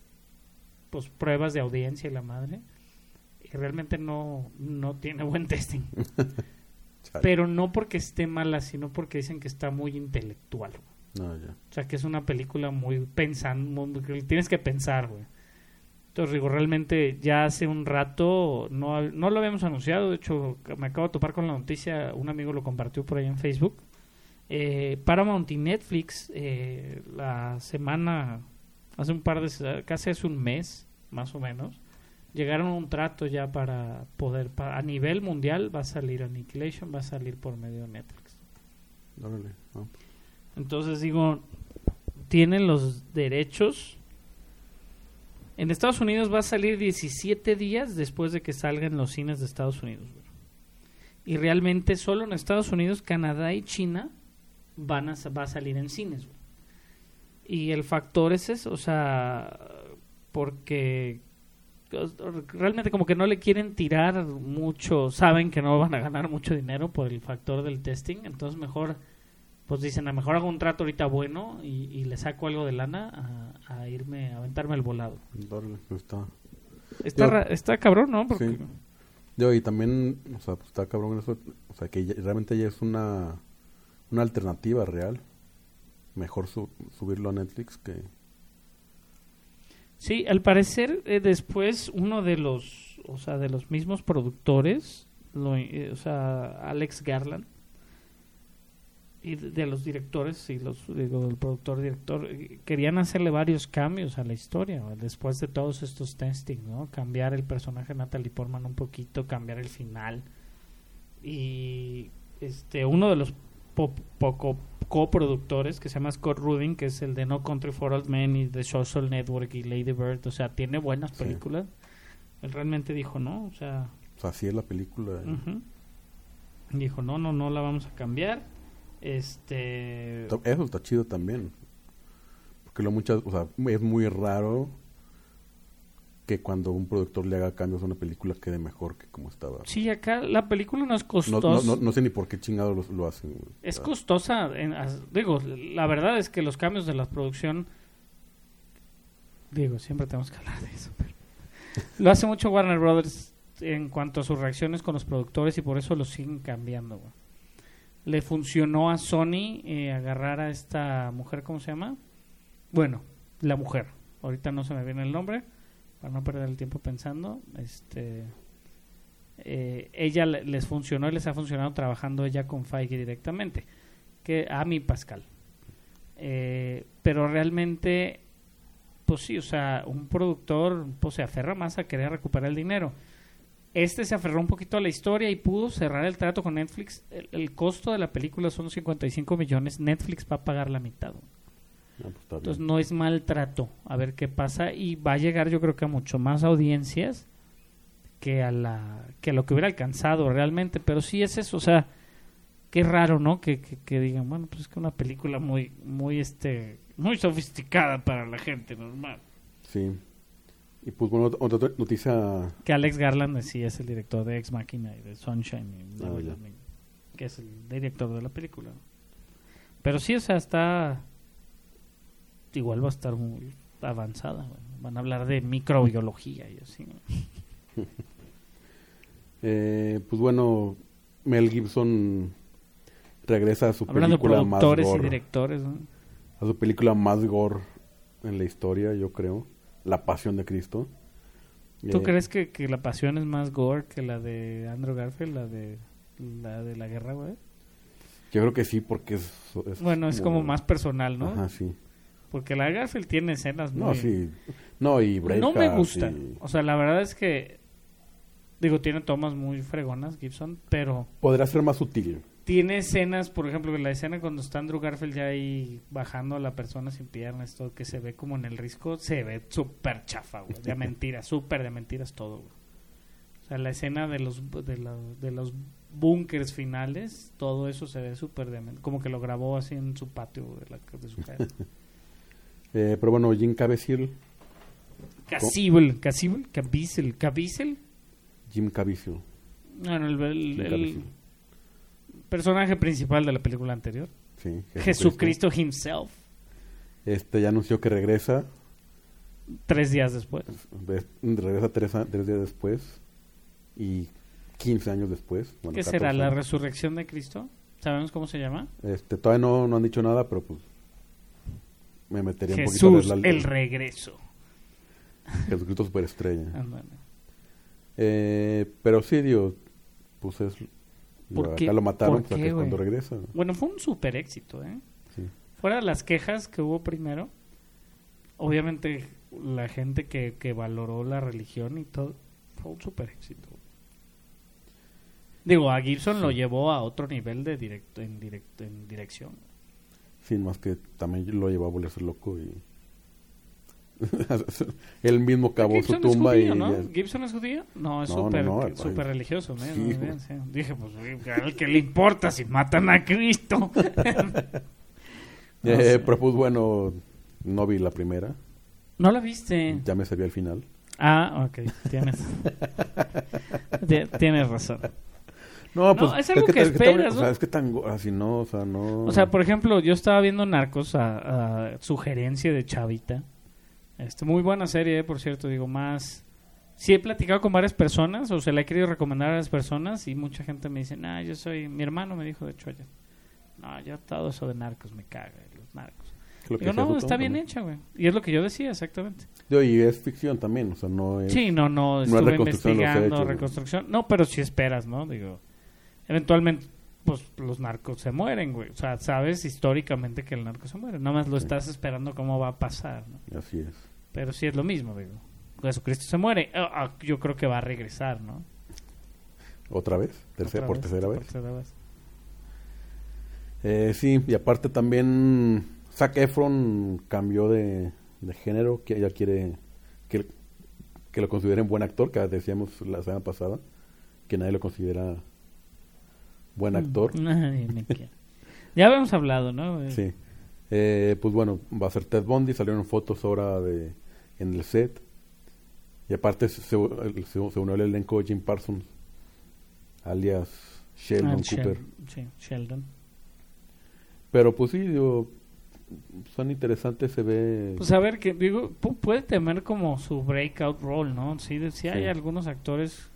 pues pruebas de audiencia y la madre y realmente no no tiene buen testing, pero no porque esté mala, sino porque dicen que está muy intelectual. No, ya. O sea, que es una película muy pensando, tienes que pensar, güey. Entonces, digo, realmente ya hace un rato no, no lo habíamos anunciado. De hecho, me acabo de topar con la noticia. Un amigo lo compartió por ahí en Facebook. Eh, Paramount y Netflix, eh, la semana, hace un par de, casi hace un mes, más o menos, llegaron a un trato ya para poder, a nivel mundial va a salir Annihilation, va a salir por medio de Netflix. Entonces digo, tienen los derechos. En Estados Unidos va a salir 17 días después de que salga en los cines de Estados Unidos. Y realmente solo en Estados Unidos, Canadá y China van a, va a salir en cines. Y el factor es eso, o sea, porque realmente como que no le quieren tirar mucho, saben que no van a ganar mucho dinero por el factor del testing, entonces mejor pues dicen, a lo mejor hago un trato ahorita bueno y, y le saco algo de lana a, a irme, a aventarme el volado. Órale, pues está. Está, Yo- ra- está cabrón, ¿no? Porque Sí. Yo, y también, o sea, pues está cabrón eso, o sea, que ya- realmente ya es una, una alternativa real. Mejor su- subirlo a Netflix que... Sí, al parecer eh, después uno de los, o sea, de los mismos productores, lo, eh, o sea, Alex Garland, y de, los directores y los digo, del productor director eh, querían hacerle varios cambios a la historia ¿no? después de todos estos testing, ¿no? Cambiar el personaje de Natalie Portman un poquito, cambiar el final y este uno de los po- poco coproductores que se llama Scott Rudin, que es el de No Country for Old Men y The Social Network y Lady Bird, o sea, tiene buenas Sí. películas. Él realmente dijo, no, o sea, O sea, así es la película. ujú. dijo, no, no, no la vamos a cambiar. Este, Eso está chido también. Porque lo muchas, o sea, es muy raro que cuando un productor le haga cambios a una película quede mejor que como estaba. sí, acá la película no es No, costosa. no, no, no sé ni por qué chingados lo, lo hacen. güey. Es costosa. en- as- digo, la verdad es que los cambios de la producción. Digo, siempre tenemos que hablar de eso. pero- lo hace mucho Warner Brothers en cuanto a sus reacciones con los productores y por eso lo siguen cambiando. güey. Le funcionó a Sony eh, agarrar a esta mujer, ¿cómo se llama? Bueno, la mujer. Ahorita no se me viene el nombre para no perder el tiempo pensando. Este. eh, ella le- les funcionó y les ha funcionado trabajando ella con Feige directamente, que a mi Pascal. Eh, pero realmente, pues sí, o sea, un productor pues, se aferra más a querer recuperar el dinero. Este se aferró un poquito a la historia y pudo cerrar el trato con Netflix. El, el costo de la película son 55 millones. Netflix va a pagar la mitad. Ah, pues. Entonces no es maltrato, a ver qué pasa y va a llegar yo creo que a mucho más audiencias que a la que a lo que hubiera alcanzado realmente, pero sí es eso, o sea, qué raro, ¿no? Que, que, que digan, bueno, pues es que una película muy muy este muy sofisticada para la gente normal. Sí. Y pues bueno, otra- noticia Que Alex Garland sí es el director de Ex Machina y de Sunshine y Ah, que es el director de la película. Pero sí, o sea, está igual va a estar muy avanzada. bueno, Van a hablar de microbiología y así. ¿no? Eh, pues bueno, Mel Gibson regresa a su Hablando de película más y gore, directores. ¿no? a su película más gore en la historia, yo creo, La Pasión de Cristo. ¿Tú Eh, crees que, que la pasión es más gore que la de Andrew Garfield, la de la de la guerra, güey? Yo creo que sí, porque es, es Bueno, es como más personal, ¿no? Ajá, sí. Porque la de Garfield tiene escenas muy... No, sí. No, y no Braveheart me gusta. y- O sea, la verdad es que... Digo, tiene tomas muy fregonas Gibson, pero Podría ser más sutil. Tiene escenas, por ejemplo, la escena cuando está Andrew Garfield ya ahí bajando a la persona sin piernas, todo que se ve como en el risco, se ve súper chafa, güey, de mentiras, súper de mentiras todo, güey. O sea, la escena de los de, la- de los búnkers finales, todo eso se ve súper de men- como que lo grabó así en su patio de, la, de su casa. Eh, pero bueno, Jim Caviezel, Casible, Caviezel, Caviezel. Jim Caviezel, Bueno, el, el- el Caviezel, personaje principal de la película anterior. sí, Jesucristo himself. Este ya anunció que regresa, Tres días después. de- regresa tres, tres días después y 15 años después. Bueno, ¿Qué será? 14 ¿La resurrección de Cristo? ¿Sabemos cómo se llama? Este, todavía no, no han dicho nada, pero pues me metería un poquito a ver Jesús, la, el regreso. Jesucristo Superestrella. Ándale. Eh, pero sí, digo, pues es... ¿Por digo, qué? acá lo mataron ¿Por qué, que cuando regresa. Bueno, fue un super éxito, ¿eh? Sí. Fuera de las quejas que hubo primero, obviamente la gente que, que valoró la religión y todo, fue un super éxito. Digo, a Gibson lo llevó a otro nivel de directo, en, directo, en dirección. Sin más que también lo llevó a volverse loco y... Él mismo acabó su es tumba judío, y... ¿no? ¿Gibson es judío? No, es No, no, súper no, ay. súper religioso. Dije, pues, ¿al que le importa si matan a Cristo? Eh, pero pues bueno, no vi la primera. ¿No la viste? Ya me sabía el final. Ah, ok, tienes. Ti- tienes razón. No, pues es algo que tan- esperas, O ¿no? sea, es que tan... Así no, o sea, no... O sea, por ejemplo, yo estaba viendo Narcos a, a sugerencia de Chavita. Este, muy buena serie, eh, por cierto. Digo, más... Sí he platicado con varias personas, o se la he querido recomendar a las personas, y mucha gente me dice, nah, yo soy... Mi hermano me dijo, de hecho, ayer, no, yo todo eso de Narcos me caga, los Narcos. Digo, no, está bien también. hecha, güey. Y es lo que yo decía, exactamente. Digo, y es ficción también, o sea, no es... Sí, no, no, no es estuve reconstrucción investigando, hechos, reconstrucción. No, pero si esperas, ¿no? Digo, eventualmente, pues los narcos se mueren, güey. O sea, sabes históricamente que el narco se muere. Nada más lo estás esperando cómo va a pasar, ¿no? Así es. Pero sí es lo mismo, digo. Jesucristo se muere. Ah, ah, yo creo que va a regresar, ¿no? ¿Otra vez? Tercera, Otra ¿Por vez, tercera por vez? tercera vez. Eh, sí, y aparte también Zac Efron cambió de, de género, que ella quiere que, que lo consideren buen actor, que decíamos la semana pasada, que nadie lo considera buen actor. Ya habíamos hablado, ¿no? Eh, Sí. Eh, pues bueno, va a ser Ted Bundy, salieron fotos ahora de, en el set. Y aparte se, se, se unió el elenco Jim Parsons, alias Sheldon ah, Cooper. Shel- sí, Sheldon. Pero pues sí, digo, son interesantes, se ve... Pues a ver, que digo, pu- puede tener como su breakout role, ¿no? Sí, de- sí hay Sí. algunos actores,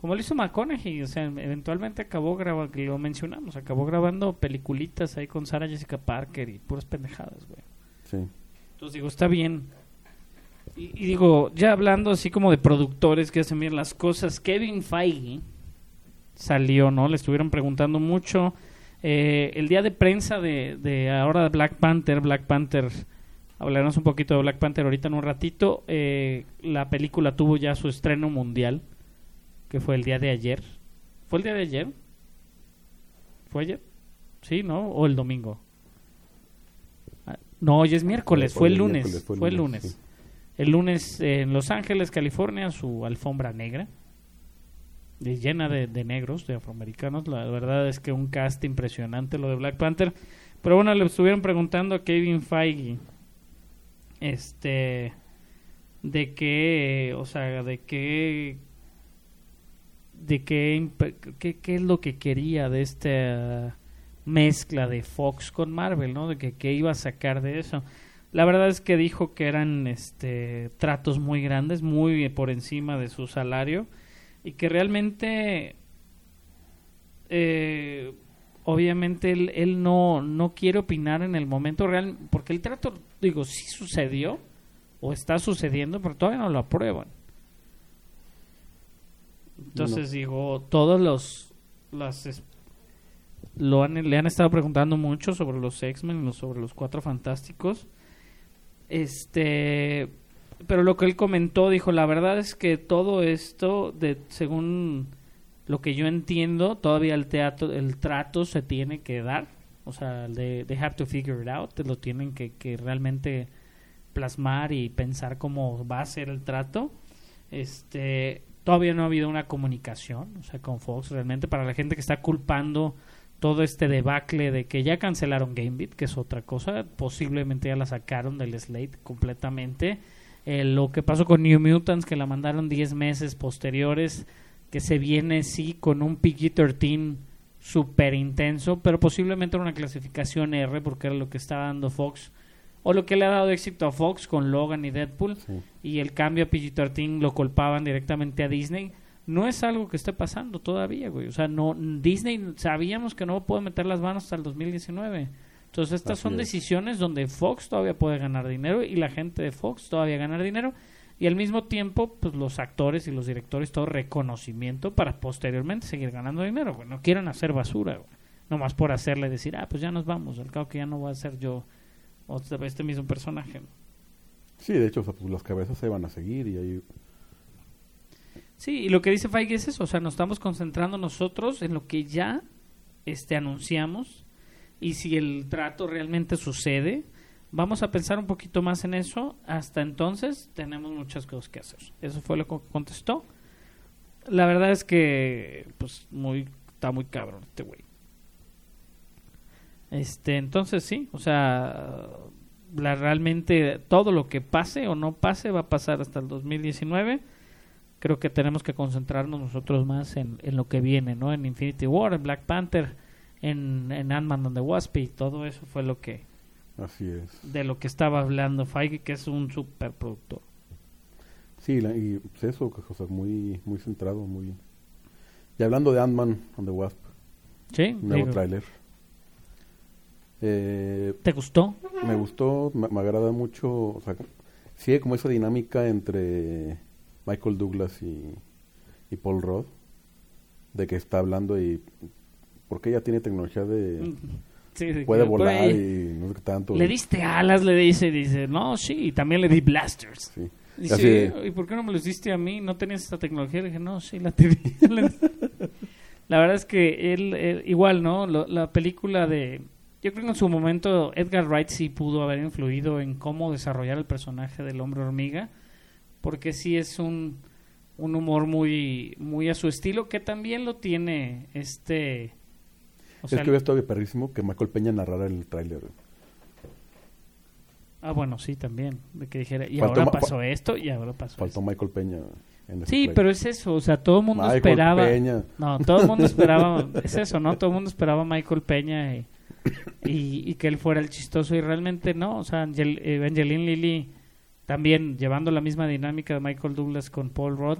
como lo hizo McConaughey, o sea, eventualmente acabó grabando, que lo mencionamos, acabó grabando peliculitas ahí con Sarah Jessica Parker y puras pendejadas, güey. sí. Entonces digo, está bien. Y, y digo, ya hablando así como de productores que hacen bien las cosas, Kevin Feige salió, ¿no? Le estuvieron preguntando mucho. Eh, el día de prensa de, de ahora de Black Panther, Black Panther, hablaremos un poquito de Black Panther ahorita en un ratito. eh, la película tuvo ya su estreno mundial, que fue el día de ayer. ¿Fue el día de ayer? ¿Fue ayer? Sí, ¿no? ¿O el domingo? Ah, No, hoy es miércoles, Fue el lunes. Fue el lunes. sí. El lunes eh, en Los Ángeles, California, su alfombra negra. llena de, de negros, de afroamericanos. La verdad es que un cast impresionante lo de Black Panther. Pero bueno, le estuvieron preguntando a Kevin Feige este de qué, o sea, de qué de qué, qué, qué es lo que quería de esta mezcla de Fox con Marvel, ¿no? De que qué iba a sacar de eso. La verdad es que dijo que eran este tratos muy grandes, muy por encima de su salario y que realmente eh, obviamente él, él no, no quiere opinar en el momento real porque el trato, digo, sí sucedió o está sucediendo, pero todavía no lo aprueban. Entonces digo, todos los las lo han, le han estado preguntando mucho sobre los X-Men, sobre los Cuatro Fantásticos. Este, pero lo que él comentó, dijo, la verdad es que todo esto, de según lo que yo entiendo, todavía el teatro, el trato se tiene que dar. O sea, they, they have to figure it out, lo tienen que, que realmente plasmar y pensar cómo va a ser el trato. Este, todavía no ha habido una comunicación, o sea, con Fox realmente para la gente que está culpando todo este debacle de que ya cancelaron Gambit, que es otra cosa, posiblemente ya la sacaron del slate completamente. Eh, lo que pasó con New Mutants, que la mandaron 10 meses posteriores, que se viene sí con un PG-13 súper intenso, pero posiblemente una clasificación R, porque era lo que estaba dando Fox, o lo que le ha dado éxito a Fox con Logan y Deadpool, Sí. y el cambio a PG-13 lo culpaban directamente a Disney. No es algo que esté pasando todavía, güey. O sea, no Disney sabíamos que no puede meter las manos hasta el 2019. Entonces, estas Así son es. decisiones donde Fox todavía puede ganar dinero y la gente de Fox todavía ganar dinero y al mismo tiempo, pues los actores y los directores todo reconocimiento para posteriormente seguir ganando dinero, güey. No quieren hacer basura, güey. Nomás por hacerle decir, ah, pues ya nos vamos, al cabo que ya no voy a ser yo otra vez este mismo personaje. Sí, de hecho, o sea, pues, las cabezas se van a seguir y ahí... Sí, y lo que dice Feige es eso, o sea, nos estamos concentrando nosotros en lo que ya este anunciamos y si el trato realmente sucede, vamos a pensar un poquito más en eso. Hasta entonces tenemos muchas cosas que hacer. Eso fue lo que contestó. La verdad es que pues muy está muy cabrón este güey. Este, entonces sí, o sea, la realmente todo lo que pase o no pase va a pasar hasta el 2019 creo que tenemos que concentrarnos nosotros más en, en lo que viene, ¿no? En Infinity War, en Black Panther, en, en Ant-Man and the Wasp y todo eso fue lo que Así es. de lo que estaba hablando Feige, que es un super productor. Sí, la- y pues eso, o sea, muy, muy centrado, muy... Y hablando de Ant-Man and the Wasp, ¿Sí? nuevo tráiler. Eh, ¿Te gustó? me gustó, me, me agrada mucho, o sea, sigue como esa dinámica entre Michael Douglas y, y Paul Rudd, de que está hablando y... Porque ella tiene tecnología de... Sí, sí, puede volar y no sé qué tanto. Le diste alas, le dice, dice, no, sí, y también le di blasters. Sí. Dice, Así ¿y por qué no me los diste a mí? ¿No tenías esta tecnología? Le dije, no, sí, la tenía. la verdad es que él, él- igual, ¿no? Lo- la película de... Yo creo que en su momento Edgar Wright sí pudo haber influido en cómo desarrollar el personaje del hombre hormiga, porque sí es un, un humor muy, muy a su estilo, que también lo tiene este... O es sea, que hubiera estado perrísimo que Michael Peña narrara el tráiler. ah, bueno, sí, también. De que dijera, y Faltó ahora pasó esto, y ahora pasó Faltó esto. Michael Peña en Sí, pero es eso, o sea, todo el mundo Michael esperaba... Peña. No, todo el mundo esperaba, es eso, ¿no? Todo el mundo esperaba a Michael Peña y, y, y que él fuera el chistoso y realmente no, o sea, Angel, eh, Angeline Lilly también llevando la misma dinámica de Michael Douglas con Paul Rudd.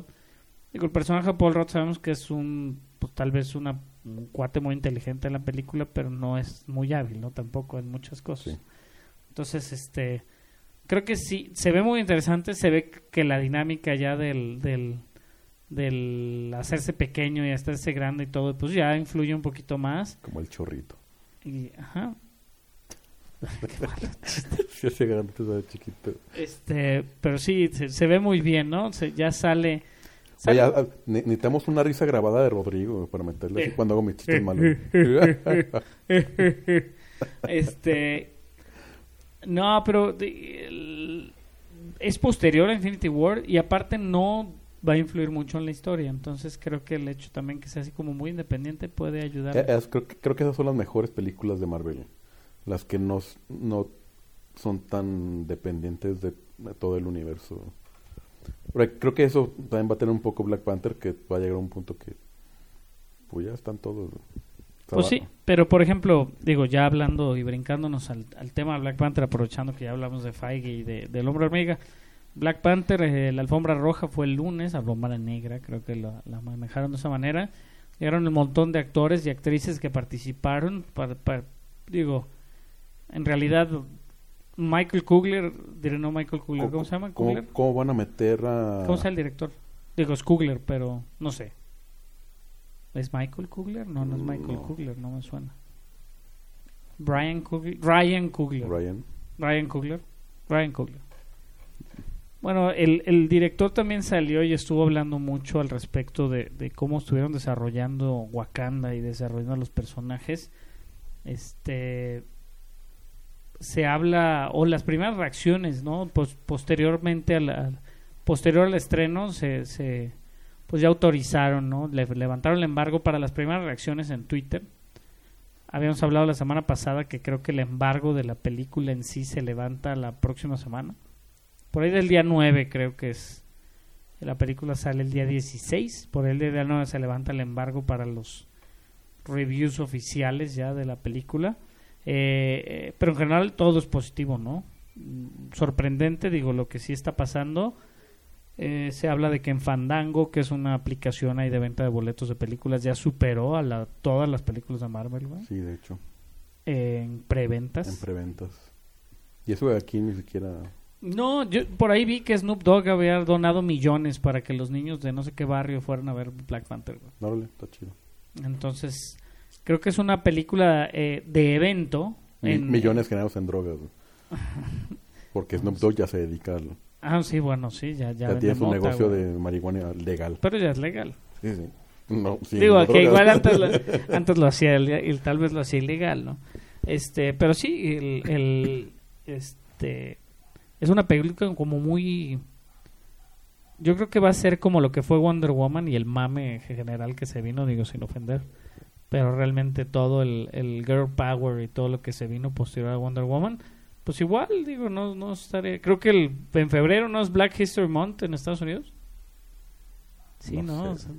Digo, el personaje de Paul Rudd sabemos que es un, pues tal vez una, un cuate muy inteligente en la película, pero no es muy hábil, ¿no? Tampoco en muchas cosas. Sí. Entonces, este, creo que sí, se ve muy interesante, se ve que la dinámica ya del, del, del hacerse pequeño y hacerse grande y todo, pues ya influye un poquito más. Como el chorrito. Y, ajá. Se hace grande, chiquito. Este, pero sí, se, se ve muy bien, ¿no? Se, ya sale. Oye, necesitamos una risa grabada de Rodrigo para meterle así Eh. cuando hago mis chistes malos. este, No, pero de- el- es posterior a Infinity War y aparte no va a influir mucho en la historia. Entonces creo que el hecho también que sea así como muy independiente puede ayudar. Eh, es- creo, que- creo que esas son las mejores películas de Marvel. Las que no, no son tan dependientes de, de todo el universo. Pero creo que eso también va a tener un poco Black Panther, que va a llegar a un punto que pues ya están todos. Pues sí, pero por ejemplo, digo, ya hablando y brincándonos al, al tema de Black Panther, aprovechando que ya hablamos de Feige y de, del Hombre Hormiga, Black Panther, eh, la alfombra roja fue el lunes, alfombra negra, creo que la, la manejaron de esa manera. Llegaron un montón de actores y actrices que participaron. Para, para- digo, en realidad, Michael Kugler, diré no Michael Kugler, ¿cómo se llama? ¿Cómo, van a meter a... ¿Cómo se llama el director? Digo, es Kugler, pero no sé. ¿Es Michael Kugler? No, no es Michael No. Kugler, no me suena. Brian Kugler. Ryan Kugler. Ryan? Ryan Kugler. Ryan Kugler. Bueno, el, el director también salió y estuvo hablando mucho al respecto de, de cómo estuvieron desarrollando Wakanda y desarrollando los personajes. Este se habla o las primeras reacciones, ¿no? Pues posteriormente al- posterior al estreno se, se pues ya autorizaron, ¿no? Le, levantaron el embargo para las primeras reacciones en Twitter. Habíamos hablado la semana pasada que creo que el embargo de la película en sí se levanta la próxima semana. Por ahí del día 9 creo que es. La película sale el día 16. Por ahí del día 9 se levanta el embargo para los reviews oficiales ya de la película. Eh, eh, pero en general todo es positivo, ¿no? Mm, Sorprendente, digo, lo que sí está pasando. Eh, se habla de que en Fandango, que es una aplicación ahí de venta de boletos de películas, ya superó a la, todas las películas de Marvel, güey, Sí, de hecho, en preventas. en preventas. Y eso de aquí ni siquiera... No, yo por ahí vi que Snoop Dogg había donado millones para que los niños de no sé qué barrio fueran a ver Black Panther. Órale, está chido. Entonces, creo que es una película eh, de evento. Mi- en- millones generados en drogas. Porque Snoop Dogg ya se dedica al... Ah, sí, bueno, sí, ya, ya, Ya, tiene su negocio güey. de marihuana legal. Pero ya es legal. Sí, sí. No, sí, Digo, no que drogas. igual antes lo, antes lo hacía y tal vez lo hacía ilegal, ¿no? Este, pero sí, el, el- este, es una película como muy, yo creo que va a ser como lo que fue Wonder Woman y el mame general que se vino, digo sin ofender, pero realmente todo el, el girl power y todo lo que se vino posterior a Wonder Woman, pues igual, digo, no, no estaría, creo que el, en febrero no es Black History Month en Estados Unidos. Sí, No sé.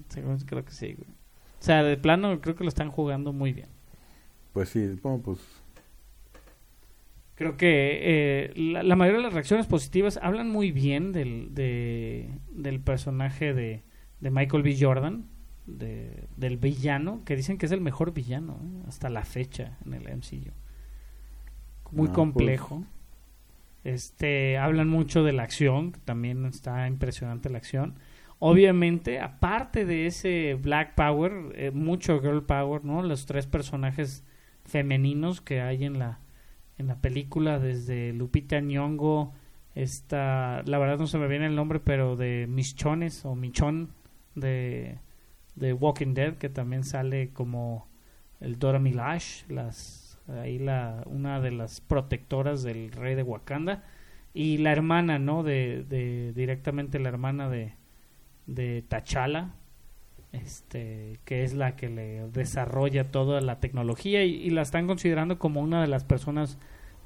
creo que sí, güey. O sea, de plano creo que lo están jugando muy bien. Pues sí, bueno, pues... Creo que eh, la, la mayoría de las reacciones positivas hablan muy bien del, de- del personaje de, de Michael B. Jordan, de- del villano, que dicen que es el mejor villano ¿eh? hasta la fecha en el MCU. Muy Ah, complejo. Este, hablan mucho de la acción, que también está impresionante la acción. Obviamente, aparte de ese Black Power, eh, mucho Girl Power, ¿no? Los tres personajes femeninos que hay en la, en la película, desde Lupita Nyong'o, esta, la verdad no se me viene el nombre, pero de Michones o Michon de, de Walking Dead, que también sale como el Dora Milaje, las, ahí la, una de las protectoras del rey de Wakanda, y la hermana, ¿no? De, de directamente la hermana de, de T'Challa, este, que es la que le desarrolla toda la tecnología y, y la están considerando como una de las personas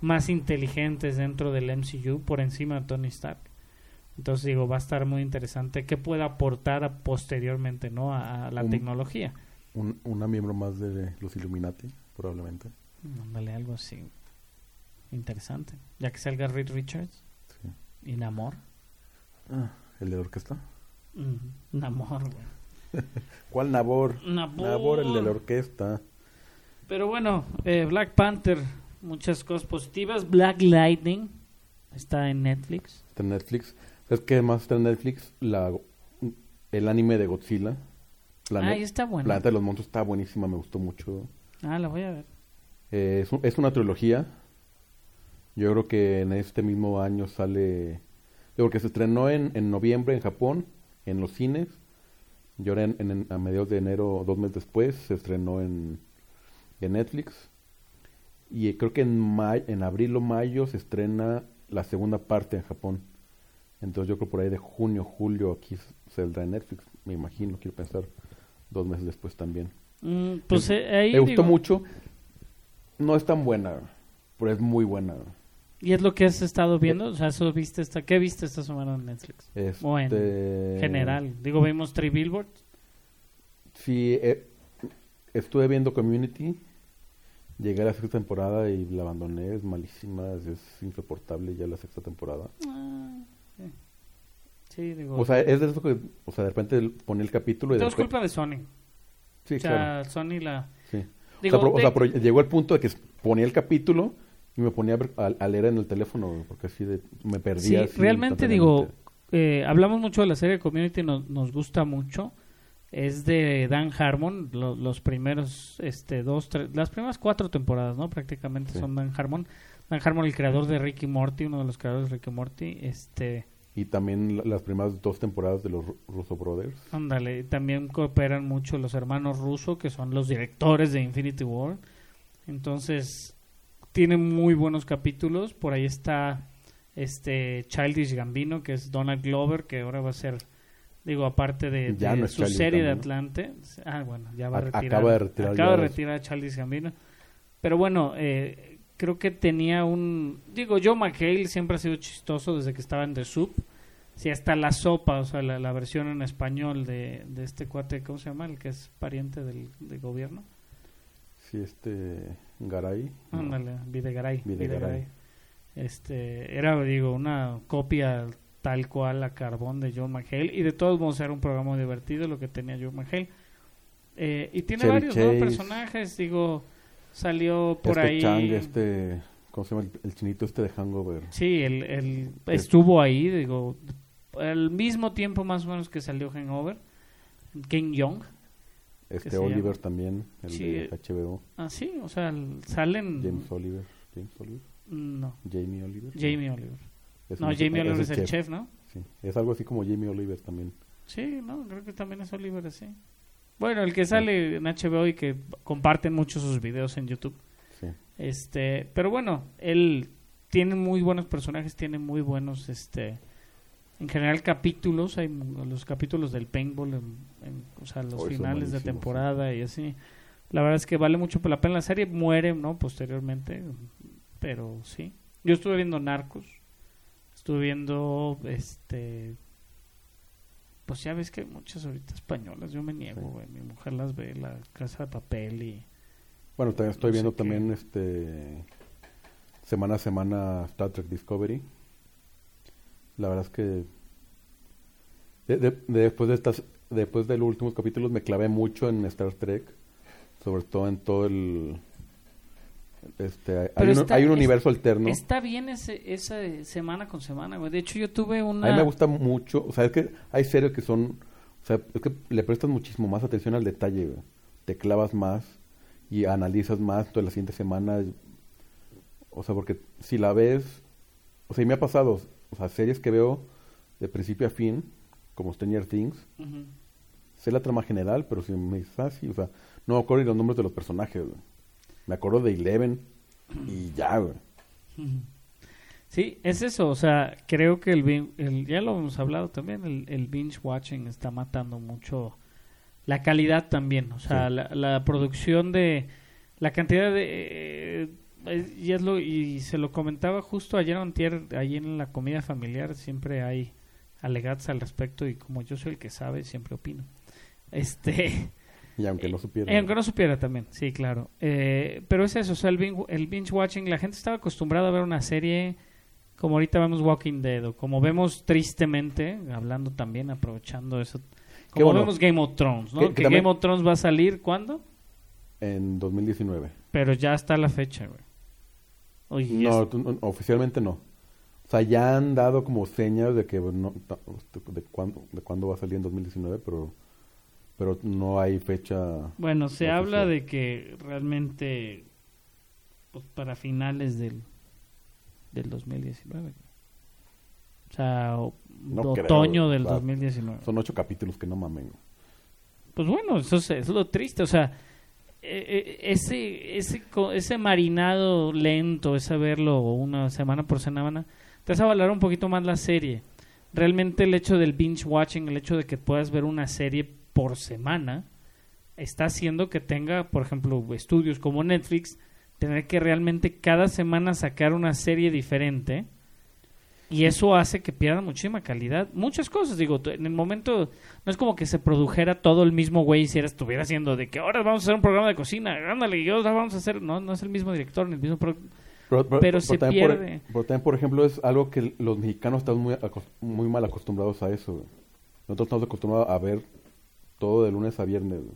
más inteligentes dentro del MCU por encima de Tony Stark. Entonces digo, va a estar muy interesante qué puede aportar a- posteriormente, ¿no? A, a la Un- tecnología. Un, una miembro más de los Illuminati, probablemente. Ándale, algo así. Interesante. Ya que salga Reed Richards Sí. y Namor. Ah, ¿El de la orquesta? Mm, Namor, güey. ¿Cuál Nabor? Nabor, el de la orquesta. Pero bueno, eh, Black Panther, muchas cosas positivas. Black Lightning está en Netflix. Está en Netflix. ¿Sabes qué más está en Netflix? La, el anime de Godzilla. Planet, Ahí está bueno. Planeta de los Monstruos está buenísima, me gustó mucho. Ah, la voy a ver. Eh, es, un- es una trilogía. Yo creo que en este mismo año sale... Yo creo que se estrenó en, en noviembre en Japón, en los cines. Y ahora en, en- a mediados de enero, dos meses después, se estrenó en, en Netflix. Y eh, creo que en, ma- en abril o mayo se estrena la segunda parte en Japón. Entonces yo creo por ahí de junio, julio aquí saldrá en Netflix, me imagino, quiero pensar, dos meses después también. Mm, pues Me- eh, ahí Me gustó mucho, no es tan buena, pero es muy buena. ¿Y es lo que has estado viendo? O sea, eso viste esta, ¿qué viste esta semana en Netflix? O en Este, general. Digo, vimos Three Billboards. Sí, eh, estuve viendo Community, llegué a la sexta temporada y la abandoné, es malísima, es, es insoportable ya la sexta temporada. Ah, sí. Sí, digo. O sea, es de eso que, o sea, de repente pone el capítulo y todo es culpa de Sony. Sí, o sea, claro, Sony la... sí. Digo, o sea, pero, o de- sea, pero llegó el punto de que ponía el capítulo y me ponía a, a- leer en el teléfono porque así de, me Sí, perdía. así realmente digo, eh, hablamos mucho de la serie Community, nos, nos gusta mucho. Es de Dan Harmon, lo- los primeros, este, dos, tres, las primeras cuatro temporadas, ¿no? Prácticamente Sí. son Dan Harmon. Dan Harmon, el creador de Ricky Morty, uno de los creadores de Ricky Morty, este, Y también la- las primeras dos temporadas de los Ru- Russo Brothers. ándale, también cooperan mucho los hermanos Russo, que son los directores de Infinity War. Entonces, tiene muy buenos capítulos. Por ahí está este Childish Gambino, que es Donald Glover, que ahora va a ser, digo, aparte de, no su Childish serie de. Atlante. Ah, bueno, ya va a retirar. acaba de retirar Acaba ya de las- retirar a Childish Gambino. Pero bueno, eh, creo que tenía un... Digo, Joe McHale siempre ha sido chistoso desde que estaba en The Soup. Sí, hasta la sopa, o sea, la, la versión en español de, de este cuate, ¿cómo se llama? El que es pariente del, del gobierno. Sí, este Garay. no, Ándale, Videgaray. Videgaray. Videgaray. Este, era, digo, una copia tal cual a carbón de John McHale. Y de todos modos era un programa divertido lo que tenía John McHale. Eh, y tiene Chevy varios ¿no? Personajes, digo, salió por este ahí. Chang, este, ¿cómo se llama? El, el chinito este de Hangover. Sí, el, el- estuvo ahí, digo, al mismo tiempo más o menos que salió Hangover. King Young. Este Oliver también, el Sí, de HBO. Ah, sí, o sea, el- salen... James Oliver. James Oliver. No, Jamie Oliver. Jamie Oliver. Es No, Jamie Oliver es el chef, ¿no? Sí, es algo así como Jamie Oliver también. Sí, no, creo que también es Oliver, sí. Bueno, el que sale en HBO y que comparten mucho sus videos en YouTube. Sí. Este, pero bueno, él tiene muy buenos personajes, tiene muy buenos, este, en general capítulos, hay los capítulos del paintball, en, en- o sea, los Oh, finales de temporada y así. La verdad es que vale mucho la pena. La serie muere, ¿no? Posteriormente, pero sí. Yo estuve viendo Narcos, estuve viendo, este, pues ya ves que hay muchas ahorita españolas, yo me niego, Sí. güey. Mi mujer las ve, La Casa de Papel y... Bueno, también estoy No viendo qué. también este semana a semana Star Trek Discovery. La verdad es que de- de- de- después de estas después de los últimos capítulos me clavé mucho en Star Trek, sobre todo en todo el este hay, Pero un, está- hay un es- universo alterno. Está bien ese, esa semana con semana, güey. De hecho, yo tuve una... A mí me gusta mucho, o sea, es que hay series que son, o sea, es que le prestas muchísimo más atención al detalle, güey. te clavas más y analizas más, entonces la siguiente semana, o sea, porque si la ves, o sea, y me ha pasado, o sea, series que veo de principio a fin, como Stranger Things, sé la trama general, pero si me dices, ah, sí, o sea, no me acuerdo ni los nombres de los personajes, güey. Me acuerdo de Eleven y ya, güey. Sí, es eso, o sea, creo que el, el ya lo hemos hablado también, el, el binge watching está matando mucho la calidad también, o sea, Sí. la, la producción de la cantidad de eh, y es lo y se lo comentaba justo ayer antier, ahí en la comida familiar siempre hay alegatos al respecto y como yo soy el que sabe, siempre opino. Este Y aunque no supiera. Eh, aunque no supiera también, sí, claro. Eh, pero es eso, o sea, el binge, el binge watching, la gente estaba acostumbrada a ver una serie como ahorita vemos Walking Dead o como vemos tristemente, hablando también, aprovechando eso, como bueno. vemos Game of Thrones, ¿no? Que- Que, que también- Game of Thrones va a salir, ¿cuándo? En 2019. Pero ya está la fecha, güey. Oye, No, es- oficialmente no. O sea, ya han dado como señas de que no, de cuándo, de cuándo va a salir en 2019, pero pero no hay fecha. bueno, se oficial. habla de que realmente pues, para finales del, del 2019. O sea, o- No creo, otoño del o sea, 2019. Son ocho capítulos que no mamen. Pues bueno, eso es, eso es lo triste. O sea, ese, ese, co- ese marinado lento, ese verlo una semana por semana, te hace valorar un poquito más la serie. Realmente el hecho del binge watching, el hecho de que puedas ver una serie por semana, está haciendo que tenga, por ejemplo, estudios como Netflix, tener que realmente cada semana sacar una serie diferente. Y eso hace que pierdan muchísima calidad. Muchas cosas, digo, en el momento no es como que se produjera todo el mismo güey si era, estuviera haciendo de que ahora vamos a hacer un programa de cocina, ándale, y ahora vamos a hacer, no, no es el mismo director, ni el mismo pro- Pero, Pero se por- pierde. pero también, por ejemplo, es algo que los mexicanos estamos muy, muy mal acostumbrados a eso. güey. Nosotros estamos acostumbrados a ver todo de lunes a viernes, güey.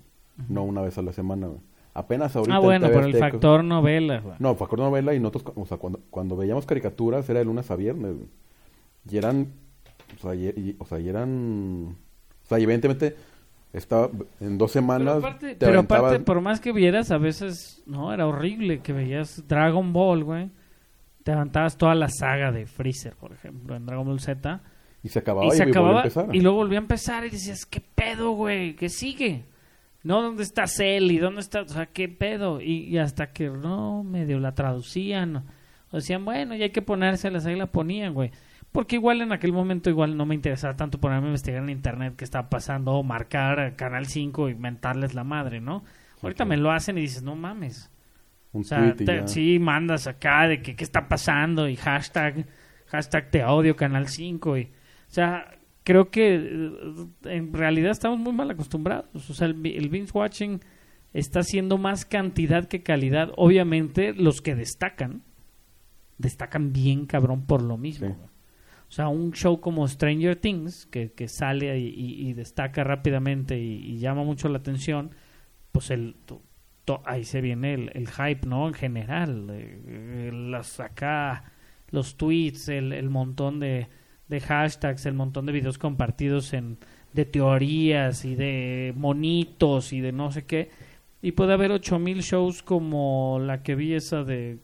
no una vez a la semana. güey. Apenas ahorita. Ah, en bueno, por el Azteca- factor novela. güey. No, factor novela y nosotros, o sea, cuando, cuando veíamos caricaturas era de lunes a viernes. güey. Y eran, o sea, y, y- o sea, y eran, o sea, y evidentemente estaba en dos Pero semanas. aparte, pero aparte, por más que vieras, a veces, no, era horrible que veías Dragon Ball, güey. Te levantabas toda la saga de Freezer, por ejemplo, en Dragon Ball Z. y se acababa y y, se volvía a acababa empezar. y luego volvía a empezar y decías qué pedo güey qué sigue no dónde está Cell y dónde está o sea qué pedo y, y hasta que no medio la traducían. O decían bueno ya hay que ponérselas ahí la ponían güey. Porque igual en aquel momento igual no me interesaba tanto ponerme a investigar en internet qué estaba pasando o marcar Canal 5 y mentarles la madre no ahorita me lo hacen y dices no mames un o sea, te- sí, mandas acá de que qué está pasando y hashtag, hashtag te odio Canal 5 y, o sea, creo que eh, en realidad estamos muy mal acostumbrados. O sea, el, el binge watching está haciendo más cantidad que calidad. Obviamente, los que destacan, destacan bien cabrón por lo mismo. Sí. O sea, un show como Stranger Things, que, que sale y, y- y destaca rápidamente y, y llama mucho la atención, pues el to- to- ahí se viene el, el hype, ¿no? En general, eh, eh, las acá, los tweets, el, el montón de, de hashtags, el montón de videos compartidos en de teorías y de monitos y de no sé qué. Y puede haber 8000 shows como la que vi esa de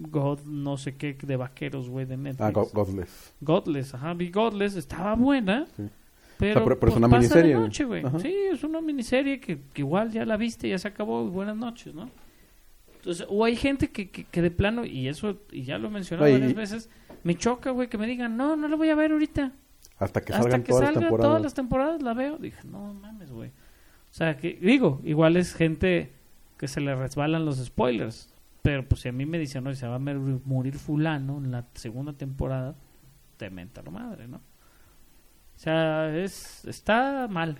God, no sé qué, de vaqueros, güey, de Netflix. Ah, Go- Godless. Godless, ajá, vi Godless, estaba buena. Sí. Pero, O sea, pero- pero es pues, una pasa de miniserie, güey. noche, güey. Sí, es una miniserie que, que igual ya la viste, ya se acabó, buenas noches, ¿no? Entonces, o hay gente que, que, que de plano, y eso, y ya lo he mencionado varias veces, me choca, güey, que me digan, no, no la voy a ver ahorita. Hasta que Hasta salgan que todas las salga temporadas. todas las temporadas la veo. Dije, no mames, güey. O sea, que digo, igual es gente que se le resbalan los spoilers. Pero pues si a mí me dicen, no, se va a morir fulano en la segunda temporada, te menta la madre, ¿no? O sea, es, está mal.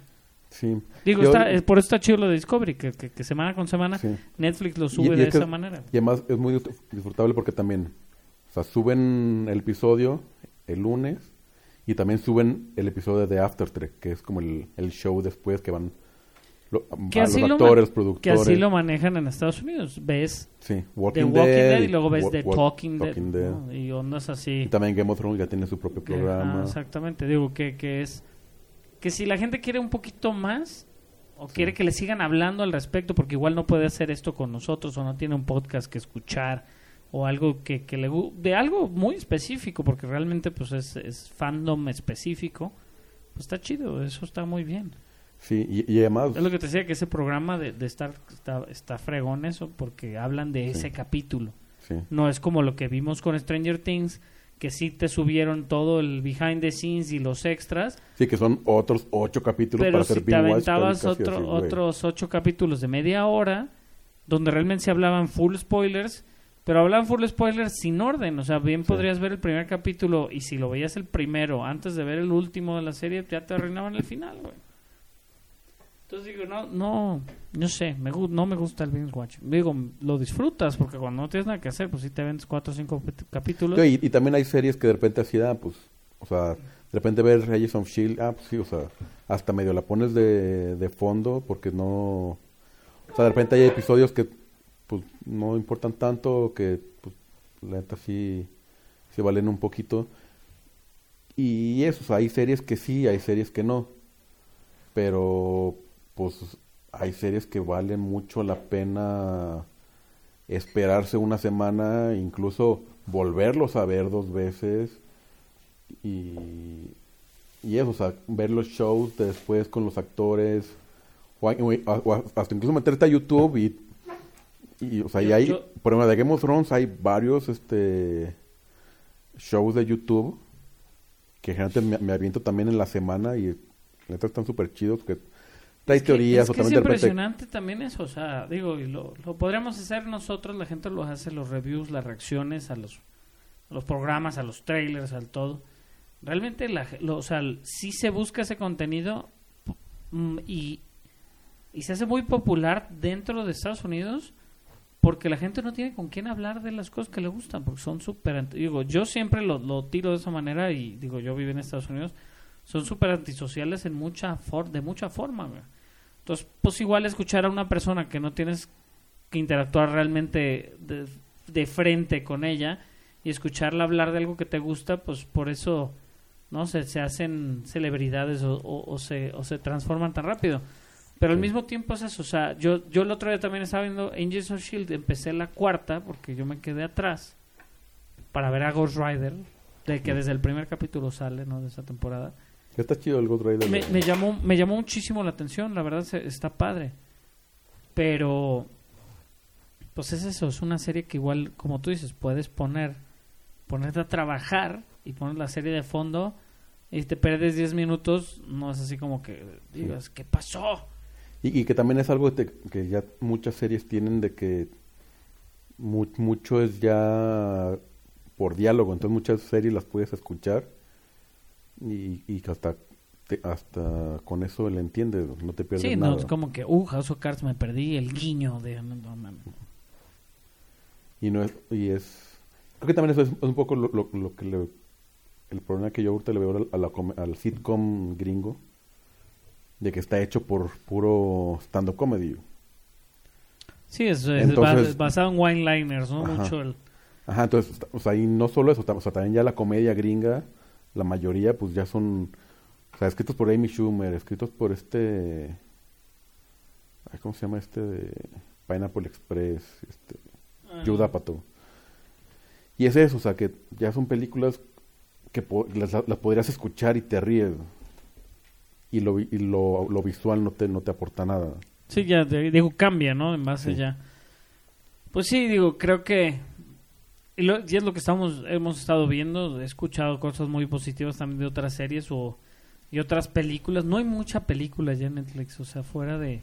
Sí. Digo, Yo- está, es- por eso está chido lo de Discovery, que, que, que semana con semana sí. Netflix lo sube y de esa manera. Y además es muy disfr- disfrutable porque también, o sea, suben el episodio el lunes y también suben el episodio de After Trek, que es como el, el show después que van lo- Que así, los lo, actores, que productores. así lo manejan en Estados Unidos. Ves Sí, The Walking, Walking Dead, y luego ves The Talking, Dead, Talking Dead. ¿no? y ondas así. Y también Game of Thrones ya tiene su propio Que- programa. ajá, exactamente, digo que, que es que si la gente quiere un poquito más o quiere que le sigan hablando al respecto, porque igual no puede hacer esto con nosotros o no tiene un podcast que escuchar o algo que, que le de algo muy específico, porque realmente pues es, es fandom específico, pues está chido, eso está muy bien. Sí, y, y además, Es lo que te decía que ese programa de, de estar está, está fregón eso, porque hablan de ese capítulo. sí, No es como lo que vimos con Stranger Things, que sí te subieron todo el behind the scenes y los extras, sí que son otros ocho capítulos pero para si hacer te aventabas otro- así, otros ocho capítulos de media hora, donde realmente se hablaban full spoilers, pero hablaban full spoilers sin orden, o sea, bien Sí. podrías ver el primer capítulo y si lo veías el primero antes de ver el último de la serie, ya te arruinaban el final, güey. Entonces digo, no, no, no sé, me, no me gusta el binge watch. Digo, lo disfrutas porque cuando no tienes nada que hacer, pues sí te vendes cuatro o cinco capítulos. Sí, y, y también hay series que de repente así da, pues, o sea, de repente ver Agents of Shield, ah, pues sí, o sea, hasta medio la pones de, de fondo porque no, o sea, de repente hay episodios que, pues, no importan tanto, que, pues, la neta sí, se valen un poquito. Y eso, hay series que sí, hay series que no, pero, pues, hay series que valen mucho la pena esperarse una semana, incluso volverlos a ver dos veces y, y eso, o sea, ver los shows después con los actores o hasta incluso meterte a YouTube y, y, o sea, y hay, yo- por ejemplo, de Game of Thrones hay varios este shows de YouTube que generalmente me, me aviento también en la semana y neta están súper chidos que trae Es que- teorías es que es repente impresionante también eso, o sea, digo, y lo, lo podríamos hacer nosotros, la gente lo hace, los reviews, las reacciones a los, a los programas, a los trailers, al todo. Realmente, la, lo- o sea, sí se busca ese contenido mm, y, y se hace muy popular dentro de Estados Unidos porque la gente no tiene con quién hablar de las cosas que le gustan, porque son súper... Digo, yo siempre lo, lo tiro de esa manera y digo, yo vivo en Estados Unidos, son súper antisociales en mucha for de mucha forma. Entonces, pues igual escuchar a una persona que no tienes que interactuar realmente de, frente con ella y escucharla hablar de algo que te gusta, pues por eso no se, se hacen celebridades o se, o se transforman tan rápido. Pero al mismo tiempo es eso, o sea, yo, yo el otro día también estaba viendo Angels of Shield, empecé la cuarta porque yo me quedé atrás para ver a Ghost Rider, de que desde el primer capítulo sale, ¿no? De esa temporada. Está chido el Ghost Rider. me, me llamó me llamó muchísimo la atención la verdad se- está padre. Pero pues es eso es una serie que igual como tú dices puedes poner ponerte a trabajar y poner la serie de fondo y te pierdes 10 minutos no es así como que digas qué pasó Y, y que también es algo de- que ya muchas series tienen de que mu- mucho es ya por diálogo, entonces muchas series las puedes escuchar y, y hasta te- hasta con eso le entiendes, no te pierdes sí nada. no es como que uh House of Cards me perdí el guiño de no, no. Y no es, y es creo que también eso es un poco lo, lo- lo que le, el problema que yo ahorita le veo al sitcom gringo de que está hecho por puro stand up comedy. sí es, es Entonces- bas- basado en wine-liners no Ajá. mucho el Ajá, entonces, o sea, y no solo eso, o sea, también ya la comedia gringa, la mayoría pues ya son, o sea, escritos por Amy Schumer, escritos por este, ay, ¿cómo se llama este de Pineapple Express? Este, Judd Apatow. Y es eso, o sea, que ya son películas que po- las, las podrías escuchar y te ríes. Y lo, y lo, lo visual no te, no te aporta nada. Sí, ya, digo, cambia, ¿no? En base Sí. ya. Pues sí, digo, creo que. Y, lo- y es lo que estamos, hemos estado viendo. He escuchado cosas muy positivas también de otras series o, y otras películas. No hay mucha película ya en Netflix, o sea, fuera de.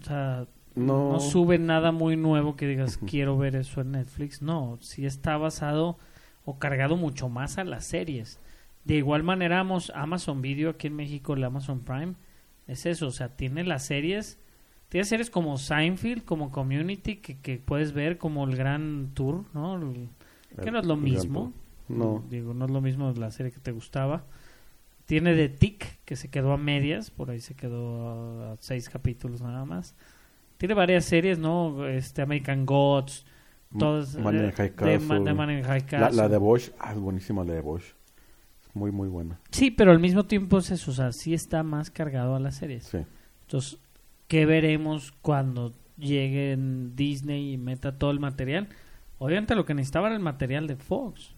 O sea, No, no sube nada muy nuevo que digas, quiero ver eso en Netflix. No, sí está basado o cargado mucho más a las series. De igual manera, Amazon Video aquí en México, el Amazon Prime, es eso, o sea, tiene las series, tiene series como Seinfeld, como Community, que, que puedes ver como el Gran Tour, ¿no? El- que no es lo mismo. No. Digo, no es lo mismo la serie que te gustaba. Tiene The Tick, que se quedó a medias, por ahí se quedó a seis capítulos nada más. Tiene varias series, ¿no? Este American Gods, todas Man in eh, High de, Ma- Castle. de Man in High la de Bosch, ah, es buenísima la de Bosch. Muy, muy buena. Sí, pero al mismo tiempo es eso, o sea, sí está más cargado a las series. Sí. Entonces, ¿qué veremos cuando llegue en Disney y meta todo el material? Obviamente lo que necesitaba era el material de Fox.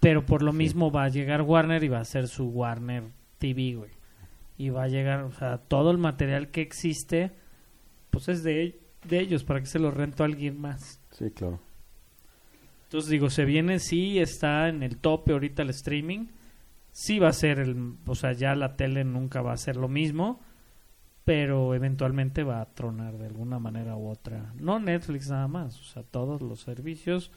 Pero por lo Sí. mismo va a llegar Warner y va a ser su Warner TV, güey. Y va a llegar, o sea, todo el material que existe, pues es de, de ellos, para que se lo rento a alguien más. Sí, claro. Entonces digo, se viene, sí está en el tope ahorita el streaming. Sí va a ser el, o sea, ya la tele nunca va a ser lo mismo, pero eventualmente va a tronar de alguna manera u otra. No Netflix nada más, o sea, todos los servicios,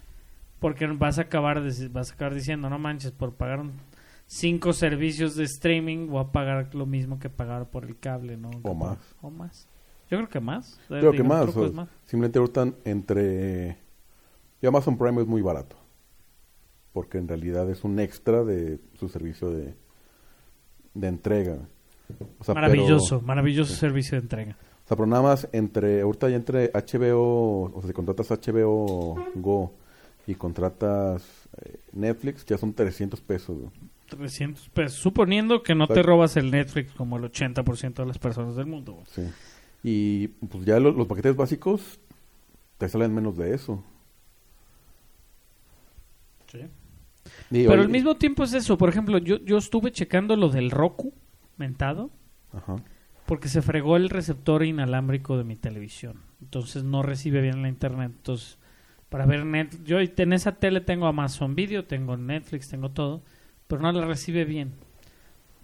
porque vas a acabar, deci- vas a acabar diciendo, no manches, por pagar un- cinco servicios de streaming voy a pagar lo mismo que pagar por el cable, ¿no? O más. O más. Yo creo que más. Creo que o- más. Simplemente ahorita entre... Y Amazon Prime es muy barato. Porque en realidad es un extra de su servicio de, de entrega. O sea, Maravilloso, Pero, maravilloso sí. servicio de entrega. o sea, pero nada más entre... Ahorita ya entre HBO... O sea, si contratas HBO Go y contratas eh, Netflix, ya son 300 pesos. güey. 300 pesos. Suponiendo que no te robas el Netflix como el 80% de las personas del mundo. güey. Sí. Y pues ya lo- los paquetes básicos te salen menos de eso. Digo, Pero al mismo tiempo es eso. Por ejemplo, yo, yo estuve checando lo del Roku mentado. Ajá. porque se fregó el receptor inalámbrico de mi televisión. Entonces no recibe bien la internet. Entonces, para ver net, yo en esa tele tengo Amazon Video, tengo Netflix, tengo todo, pero no la recibe bien.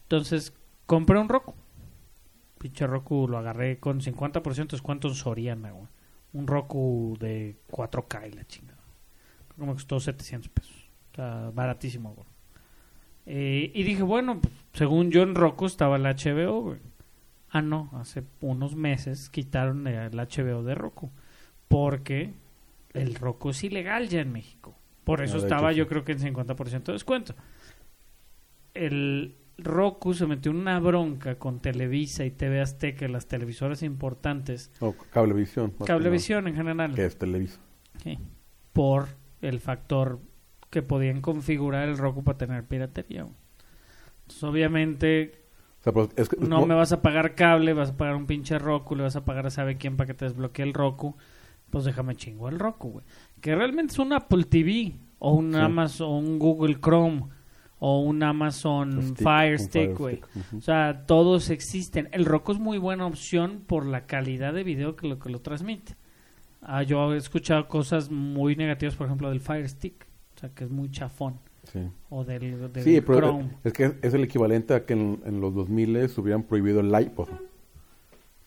Entonces, compré un Roku. Pinche Roku lo agarré con 50% de descuento en Soriana, güey. Un Roku de 4K y la chingada. Creo que me costó 700 pesos. O baratísimo, güey. Eh, y dije, bueno, pues, según yo en Roku estaba el HBO, güey. Ah, no, hace unos meses quitaron el HBO de Roku. Porque el Roku es ilegal ya en México. Por eso Ah, de estaba hecho, yo sí. creo que en 50% de descuento. El Roku se metió en una bronca con Televisa y TV Azteca, las televisoras importantes, No, cablevisión. Cablevisión en general, Que es Televisa. sí, por el factor que podían configurar el Roku para tener piratería. Entonces, obviamente, O sea, pues, es que- no me vas a pagar cable, vas a pagar un pinche Roku, le vas a pagar a sabe quién para que te desbloquee el Roku, pues déjame chingo el Roku, güey. Que realmente es un Apple TV, o un Sí. Amazon, o un Google Chrome, o un Amazon stick, Fire Stick, güey. O sea, todos existen. El Roku es muy buena opción por la calidad de video que lo que lo transmite. Ah, yo he escuchado cosas muy negativas, por ejemplo, del Fire Stick, sea, que es muy chafón, Sí. o del, del Sí, pero Chrome. es que es el equivalente a que en, en los 2000 hubieran prohibido el iPod.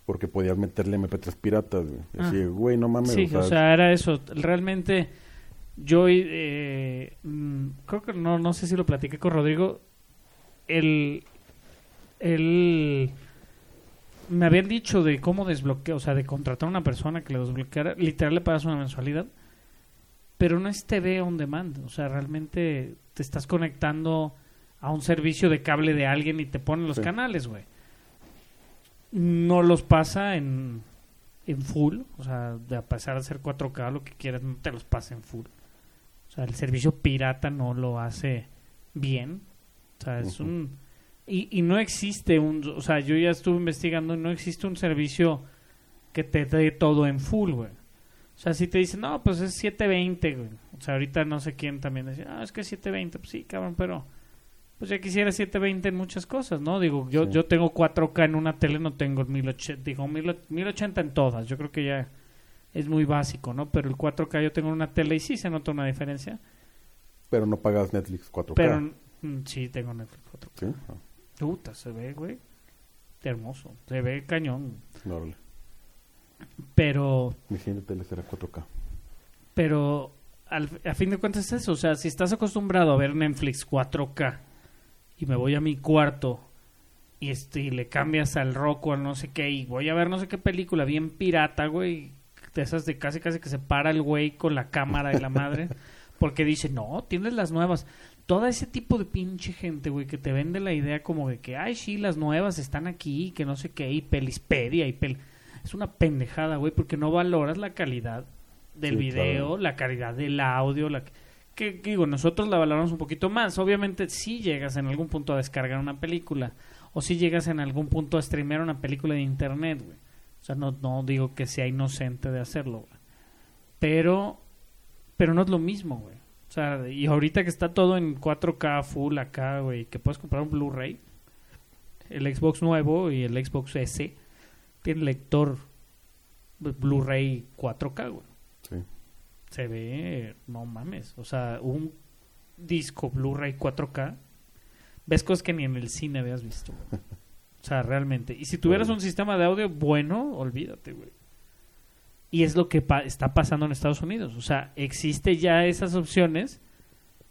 Porque podías meterle MP3 piratas. güey. Ah. así, güey, no mames. Sí, o sea, era eso. Realmente, yo eh, mm, creo que no, no sé si lo platiqué con Rodrigo. El, el, me habían dicho de cómo desbloquear, o sea, de contratar a una persona que le desbloqueara. Literal, le pagas una mensualidad. Pero no es TV on demand. O sea, realmente te estás conectando a un servicio de cable de alguien y te ponen los Sí. canales, güey. No los pasa en, en full, o sea, de a pesar de ser 4K, lo que quieras, no te los pasa en full. O sea, el servicio pirata no lo hace bien. O sea, es un... Y, y no existe un... O sea, yo ya estuve investigando no existe un servicio que te dé todo en full, güey. O sea, si te dicen, no, pues es 720, güey. O sea, ahorita no sé quién también decía, ah, es que es 720. Pues sí, cabrón, pero... Pues ya quisiera 720 en muchas cosas, ¿no? Digo, yo, Sí. yo tengo 4K en una tele, no tengo el 1080, digo, 1000 1080 en todas. Yo creo que ya es muy básico, ¿no? Pero el 4K yo tengo en una tele y sí se nota una diferencia. Pero no pagas Netflix 4K. Pero mm, sí tengo Netflix 4K. Sí, ah, Puta, se ve, güey. Hermoso. Se ve cañón. órale. Pero, Mi siguiente tele será 4K. pero al, a fin de cuentas es eso. O sea, si estás acostumbrado a ver Netflix 4K y me voy a mi cuarto y, este, y le cambias al Roku al no sé qué y voy a ver no sé qué película bien pirata, güey. De esas de casi casi que se para el güey con la cámara y la madre. Porque dice, no, tienes las nuevas. Todo ese tipo de pinche gente, güey, que te vende la idea como de que, ay, sí, las nuevas están aquí, que no sé qué, y pelispedia y pel... Es una pendejada, güey, porque no valoras la calidad del Sí, video, claro. la calidad del audio, la... Que, que digo, nosotros la valoramos un poquito más. Obviamente, si llegas en algún punto a descargar una película, o si llegas en algún punto a streamear una película de internet, güey. O sea, no, no digo que sea inocente de hacerlo, güey. Pero, pero no es lo mismo, güey. O sea, y ahorita que está todo en 4K full acá, güey, que puedes comprar un Blu-ray, el Xbox nuevo y el Xbox S tiene lector Blu-ray 4K, güey. Sí. Se ve, no mames, o sea, un disco Blu-ray 4K, ves cosas que ni en el cine habías visto. güey. O sea, realmente. Y si tuvieras un sistema de audio bueno, olvídate, güey. Y es lo que pa- está pasando en Estados Unidos. O sea, existe ya esas opciones.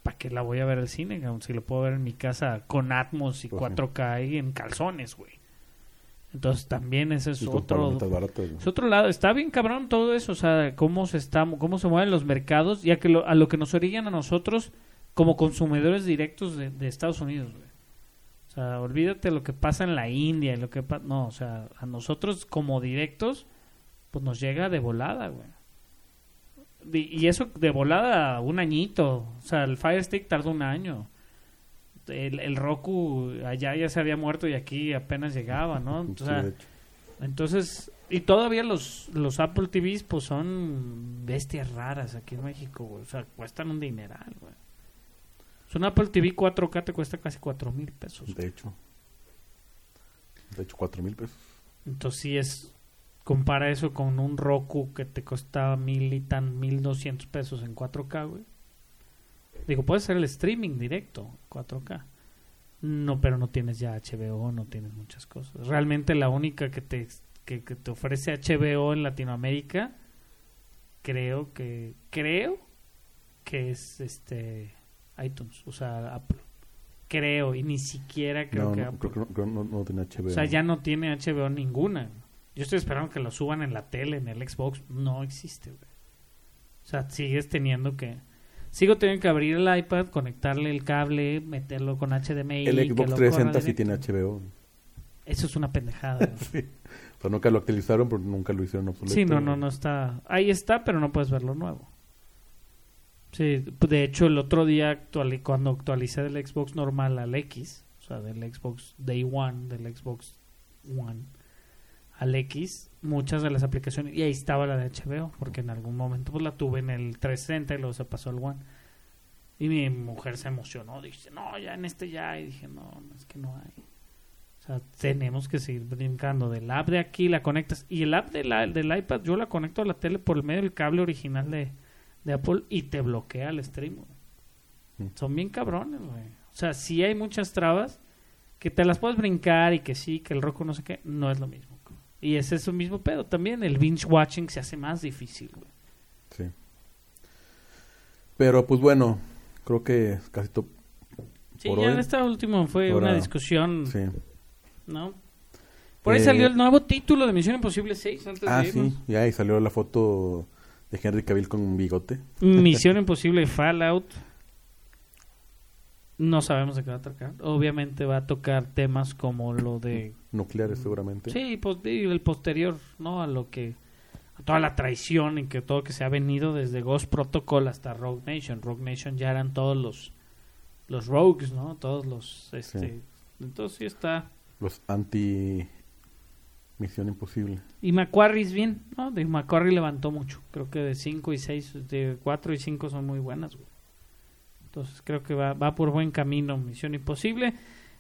¿Para qué la voy a ver al cine? Si lo puedo ver en mi casa con Atmos y Pues sí. 4K y en calzones, güey. Entonces también ese es Y otro... baratas. Es otro lado, está bien cabrón todo eso, o sea, cómo se está, cómo se mueven los mercados, ya que lo- a lo que nos orillan a nosotros como consumidores directos de, de Estados Unidos, güey. O sea, olvídate lo que pasa en la India y lo que pa- no, o sea, a nosotros como directos, pues nos llega de volada, güey. Di- Y eso de volada un añito, o sea, el Fire Stick tardó un año. El, el Roku allá ya se había muerto y aquí apenas llegaba, ¿no? O sea, entonces, y todavía los, los Apple TVs, pues son bestias raras aquí en México, güey. O sea, cuestan un dineral, güey. Un Apple TV 4K te cuesta casi 4 mil pesos. De hecho. De hecho, 4 mil pesos. Entonces sí es, compara eso con un Roku que te costaba mil y tan, mil doscientos pesos en 4K, güey. Digo, puede ser el streaming directo, 4K. No, pero no tienes ya HBO, no tienes muchas cosas. Realmente la única que te, que, que te ofrece HBO en Latinoamérica, creo que, creo que es este iTunes, o sea, Apple. Creo, y ni siquiera creo no, que no, Apple. creo creo no, no tiene HBO. O sea, ya no tiene HBO ninguna. Yo estoy esperando que lo suban en la tele, en el Xbox. No existe, güey. O sea, sigues teniendo que... Sigo teniendo que abrir el iPad, conectarle el cable, meterlo con HDMI. el Xbox lo 360 corra sí tiene. HBO. Eso es una pendejada. Sí. O sea, nunca lo actualizaron, pero nunca lo hicieron obsoleto. Sí, no, no, no está. Ahí está, pero no puedes verlo nuevo. Sí, de hecho, el otro día actuali- cuando actualicé del Xbox normal al X, o sea, del Xbox Day One, del Xbox One al X, muchas de las aplicaciones, y ahí estaba la de HBO, porque en algún momento pues la tuve en el 360 y luego se pasó al One. Y mi mujer se emocionó, dice, no, ya en este ya, y dije, no, es que no hay. O sea, tenemos que seguir brincando del app de aquí, la conectas. Y el app de la- del iPad yo la conecto a la tele por el medio del cable original de, de Apple y te bloquea el stream. Mm. Son bien cabrones, güey. O sea, sí hay muchas trabas que te las puedes brincar y que sí, que el roco no sé qué, no es lo mismo. Y es su mismo pedo también. El binge watching se hace más difícil, güey. Sí. Pero pues bueno, creo que casi todo. Sí, Por ya hoy, en esta última fue ahora- una discusión, Sí. ¿no? Por ahí Eh, salió el nuevo título de Misión Imposible 6 antes Ah, de irnos. sí, ya ahí salió la foto de Henry Cavill con un bigote. Misión Imposible Fallout. No sabemos de qué va a tocar. Obviamente va a tocar temas como lo de... Nucleares seguramente. Sí, pues, y el posterior, ¿no? A lo que... A toda la traición y que todo lo que se ha venido desde Ghost Protocol hasta Rogue Nation. Rogue Nation ya eran todos los... Los rogues, ¿no? Todos los... este Sí. Entonces sí está... Los anti Misión Imposible. Y Macquarie es bien, ¿no? De Macquarie levantó mucho. Creo que de 5 y 6, de 4 y 5 son muy buenas, güey. Entonces creo que va, va por buen camino Misión Imposible.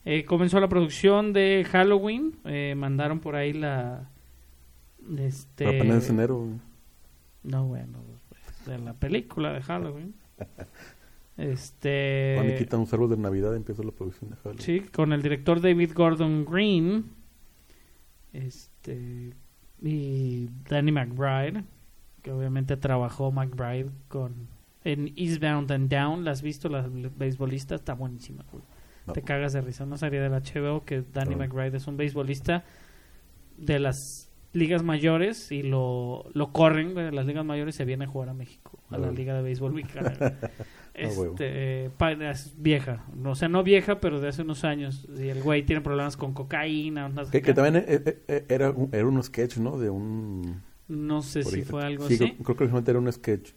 Eh, comenzó la producción de Halloween. eh, mandaron por ahí la... Este... Apenas en enero. No, bueno, pues, de la película de Halloween. Este... Cuando quitan los árboles de Navidad empieza la producción de Halloween. Sí, con el director David Gordon Green. Este. Y Danny McBride. Que obviamente trabajó McBride con. En Eastbound and Down. ¿La has visto? La beisbolista está buenísima, güey. No. Te cagas de risa. Una serie del HBO que Danny No. McBride es un beisbolista de las ligas mayores y lo, lo corren de las ligas mayores y se viene a jugar a México, a la liga de béisbol mexicana. huevo. este, es vieja, o sea, no vieja, pero de hace unos años. Y el güey tiene problemas con cocaína. unas- Que, que también eh, eh, era, un, era un sketch, ¿no? De un... No sé si fue algo sí, así. Creo, creo que originalmente era un sketch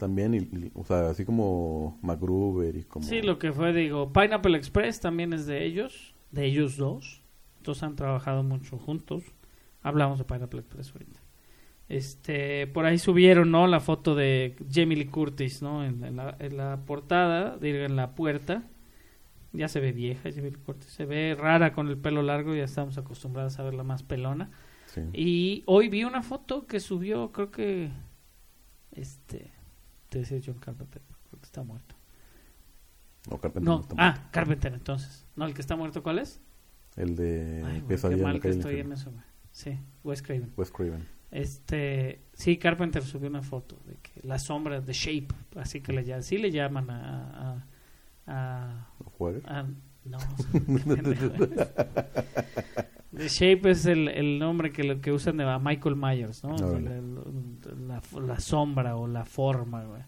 también. Y, y- o sea, así como MacGruber y como... Sí, lo que fue, digo, Pineapple Express también es de ellos, de ellos dos. Entonces han trabajado mucho juntos. Hablamos de Pineapple Express ahorita. Este, por ahí subieron, ¿no? La foto de Jamie Lee Curtis, ¿no? En, en la, en la portada, digo, en la puerta. Ya se ve vieja Jamie Lee Curtis. Se ve rara con el pelo largo, ya estamos acostumbrados a verla más pelona. Sí. Y hoy vi una foto que subió, creo que. Este. Te decía John Carpenter, creo que está muerto. No, Carpenter No, está ah. Carpenter entonces. No, el que está muerto, ¿cuál es? El de Ay, güey, qué mal que estoy en eso. Sí, Wes Craven. Wes Craven. Este, sí, Carpenter subió una foto de que la sombra de Shape, así que le llaman, sí le llaman a, a, a, a- no. The Shape es el, el nombre que lo que usan de Michael Myers, ¿no? O sea, Órale. el- la, la sombra o la forma, güey.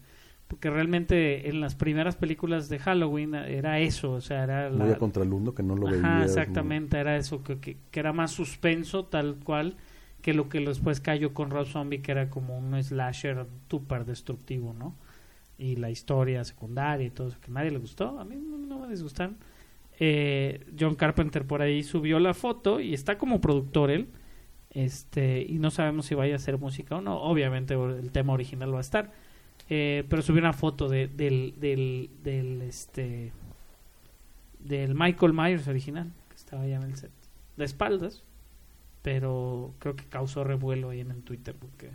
Porque realmente en las primeras películas de Halloween era eso, o sea, era Muy la, a contralundo que no lo Ajá, veías. exactamente, era eso, que, que, que era más suspenso tal cual que lo que después cayó con Rob Zombie, que era como un slasher súper destructivo, ¿no? Y la historia secundaria y todo eso, que nadie le gustó, a mí no, no me disgustaron. Eh, John Carpenter por ahí subió la foto y está como productor él, este y no sabemos si vaya a hacer música o no, obviamente el tema original va a estar, eh, pero subió una foto de, del, del, este del Michael Myers original que estaba allá en el set de espaldas pero creo que causó revuelo ahí en el Twitter porque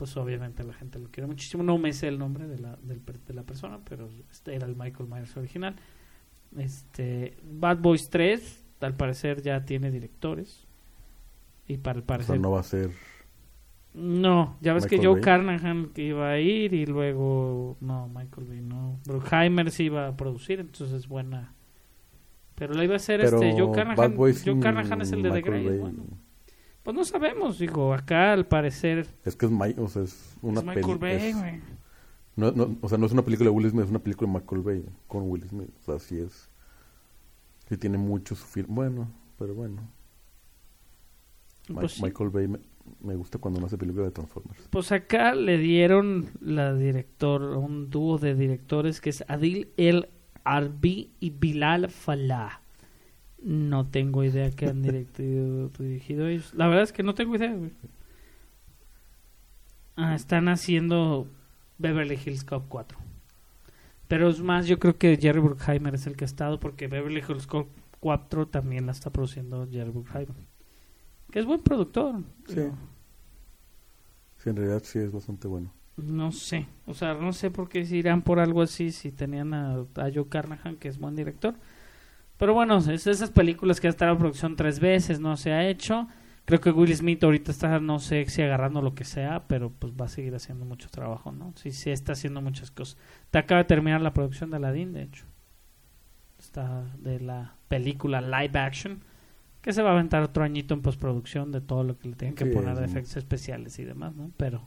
pues obviamente la gente lo quiere muchísimo. No me sé el nombre de la, de la persona, pero este era el Michael Myers original. Este Bad Boys 3 al parecer ya tiene directores y para el O parecer sea, no va a ser... no, ya ves que Joe Bay. Carnahan que iba a ir y luego no, Michael Bay no, Bruckheimer sí iba a producir, entonces es buena. Pero la iba a hacer Pero este Joe Carnahan. Joe Carnahan es el de The Michael Grey, Bay. bueno. Pues no sabemos, digo, acá al parecer Es que es, Mi- o sea, es una es Michael Bay, güey. No, no, o sea, no es una película de Will Smith, es una película de Michael Bay con Will Smith. O sea, sí es... Sí tiene mucho su film. Bueno, pero bueno. Pues sí. Michael Bay me, me gusta cuando no hace películas de Transformers. Pues acá le dieron la director, un dúo de directores que es Adil El Arbi y Bilal Falah. No tengo idea que han directo- dirigido ellos. La verdad es que no tengo idea. Ah, están haciendo Beverly Hills Cop 4. Pero es más, yo creo que Jerry Bruckheimer es el que ha estado porque Beverly Hills Cop 4 también la está produciendo Jerry Bruckheimer. Que es buen productor. Sí. Sí, en realidad sí es bastante bueno. No sé, o sea, no sé por qué se irán por algo así si tenían a, a Joe Carnahan, que es buen director. Pero bueno, es esas películas que ha estado en producción tres veces, no se ha hecho. Creo que Will Smith ahorita está, no sé si agarrando lo que sea, pero pues va a seguir haciendo mucho trabajo, ¿no? Sí, sí está haciendo muchas cosas. Te acaba de terminar la producción de Aladdin, de hecho. Está de la película live action, que se va a aventar otro añito en postproducción de todo lo que le tienen que Sí, poner de efectos especiales y demás, ¿no? Pero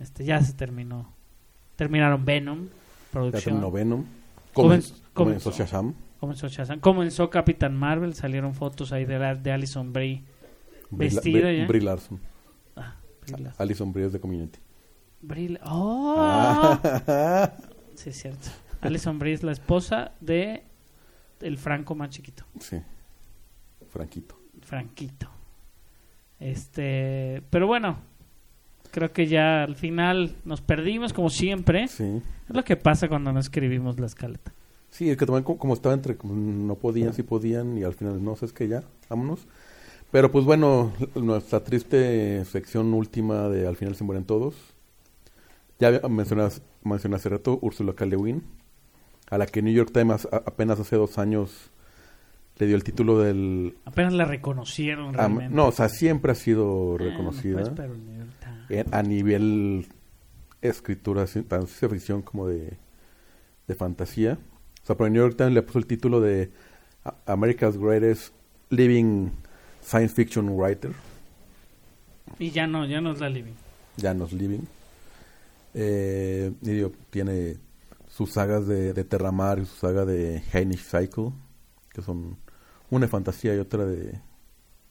este ya se terminó. Terminaron Venom, Ya producción. terminó Venom. Comenz- Comenzó, comenzó. comenzó Shazam. Comenzó Shazam. Comenzó Capitán Marvel, salieron fotos ahí de, la- de Alison Brie. Vestida Brie- ya. Brie Larson. Ah, Brie Larson. Alison Brie es de Community. Brie La- ¡Oh! Ah. Sí, es cierto. Alison Brie es la esposa de el Franco más chiquito, sí. Franquito. Franquito. Este, pero bueno, creo que ya al final nos perdimos como siempre. Sí. Es lo que pasa cuando no escribimos la escaleta. Sí, es que también como, como estaba entre como no podían, sí podían y al final no, es que ya, vámonos. Pero pues bueno, nuestra triste sección última de Al final se mueren todos. Ya mencionas, mencioné hace rato Ursula K. A la que New York Times a- apenas hace dos años le dio el título del... Apenas la reconocieron realmente. no, o sea, siempre ha sido Ah, no, reconocida pues, en- a nivel escritura, tanto ciencia ficción como de, de fantasía. O sea, pero New York Times le puso el título de America's Greatest Living Science Fiction Writer, Y ya no, ya no es la living. Janos Living. Eh, y digo, tiene sus sagas de, de Terramar y su saga de Heinisch Cycle, que son una de fantasía y otra de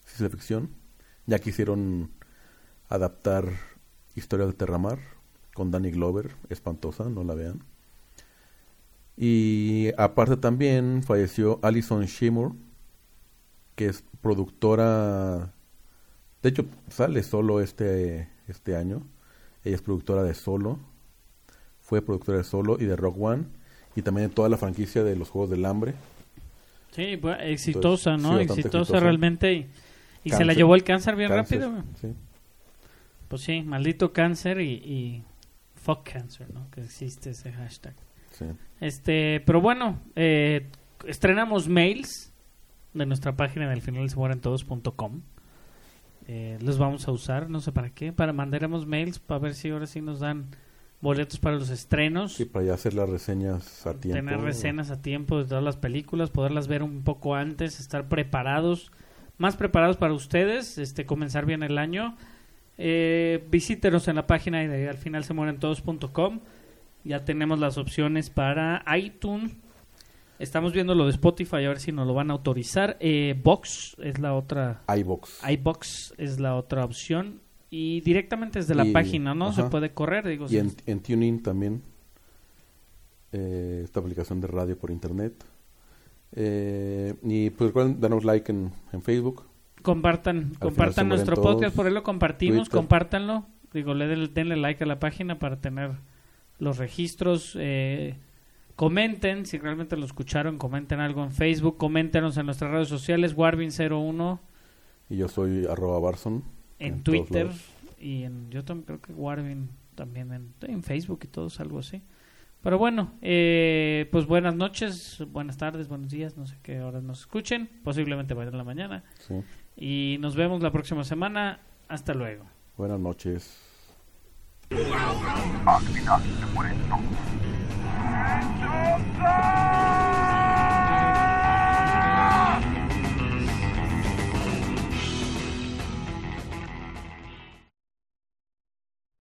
ciencia ficción. Ya quisieron adaptar Historia de Terramar con Danny Glover, espantosa, no la vean. Y aparte también falleció Alison Shimmer, que es productora, de hecho sale solo este, este año. Ella es productora de Solo, fue productora de Solo y de Rock One, y también de toda la franquicia de los Juegos del Hambre. Sí, pues, exitosa, Entonces, ¿no? sí, exitosa, exitosa. realmente. Y, y se la llevó el cáncer bien Cáncer, rápido. sí. Pues sí, maldito cáncer y, y fuck cancer, ¿no? Que existe ese hashtag. sí. Este, pero bueno, eh, estrenamos mails de nuestra página del final se mueren todos.com. Eh, los vamos a usar, no sé para qué, para mandaremos mails para ver si ahora sí nos dan boletos para los estrenos. Sí, para ya hacer las reseñas a tiempo. tener reseñas a tiempo de todas las películas, poderlas ver un poco antes, estar preparados, más preparados para ustedes, este comenzar bien el año. Eh, visítenos en la página de al final se mueren todos.com. Ya tenemos las opciones para iTunes. Estamos viendo lo de Spotify a ver si nos lo van a autorizar. Eh, Box es la otra. iBox. iBox es la otra opción. Y directamente desde la Y- página, ¿no? Se puede correr. Digo, Y en, en TuneIn también. eh, esta aplicación de radio por internet. Eh, y pues recuerden darnos like en, en Facebook. Compartan, compartan nuestro todos. podcast, por ahí lo compartimos, Twitter. compártanlo. Digo, le den- denle like a la página para tener los registros. eh, comenten, si realmente lo escucharon, comenten algo en Facebook, coméntenos en nuestras redes sociales, Warvin01 Y yo soy arroba Barson. En, en todos Twitter y en yo también creo que Warvin también en, en Facebook y todo es algo así. Pero bueno, eh, pues buenas noches, buenas tardes, buenos días, no sé qué horas nos escuchen, posiblemente vaya en la mañana. Sí. Y nos vemos la próxima semana. Hasta luego. Buenas noches. All done!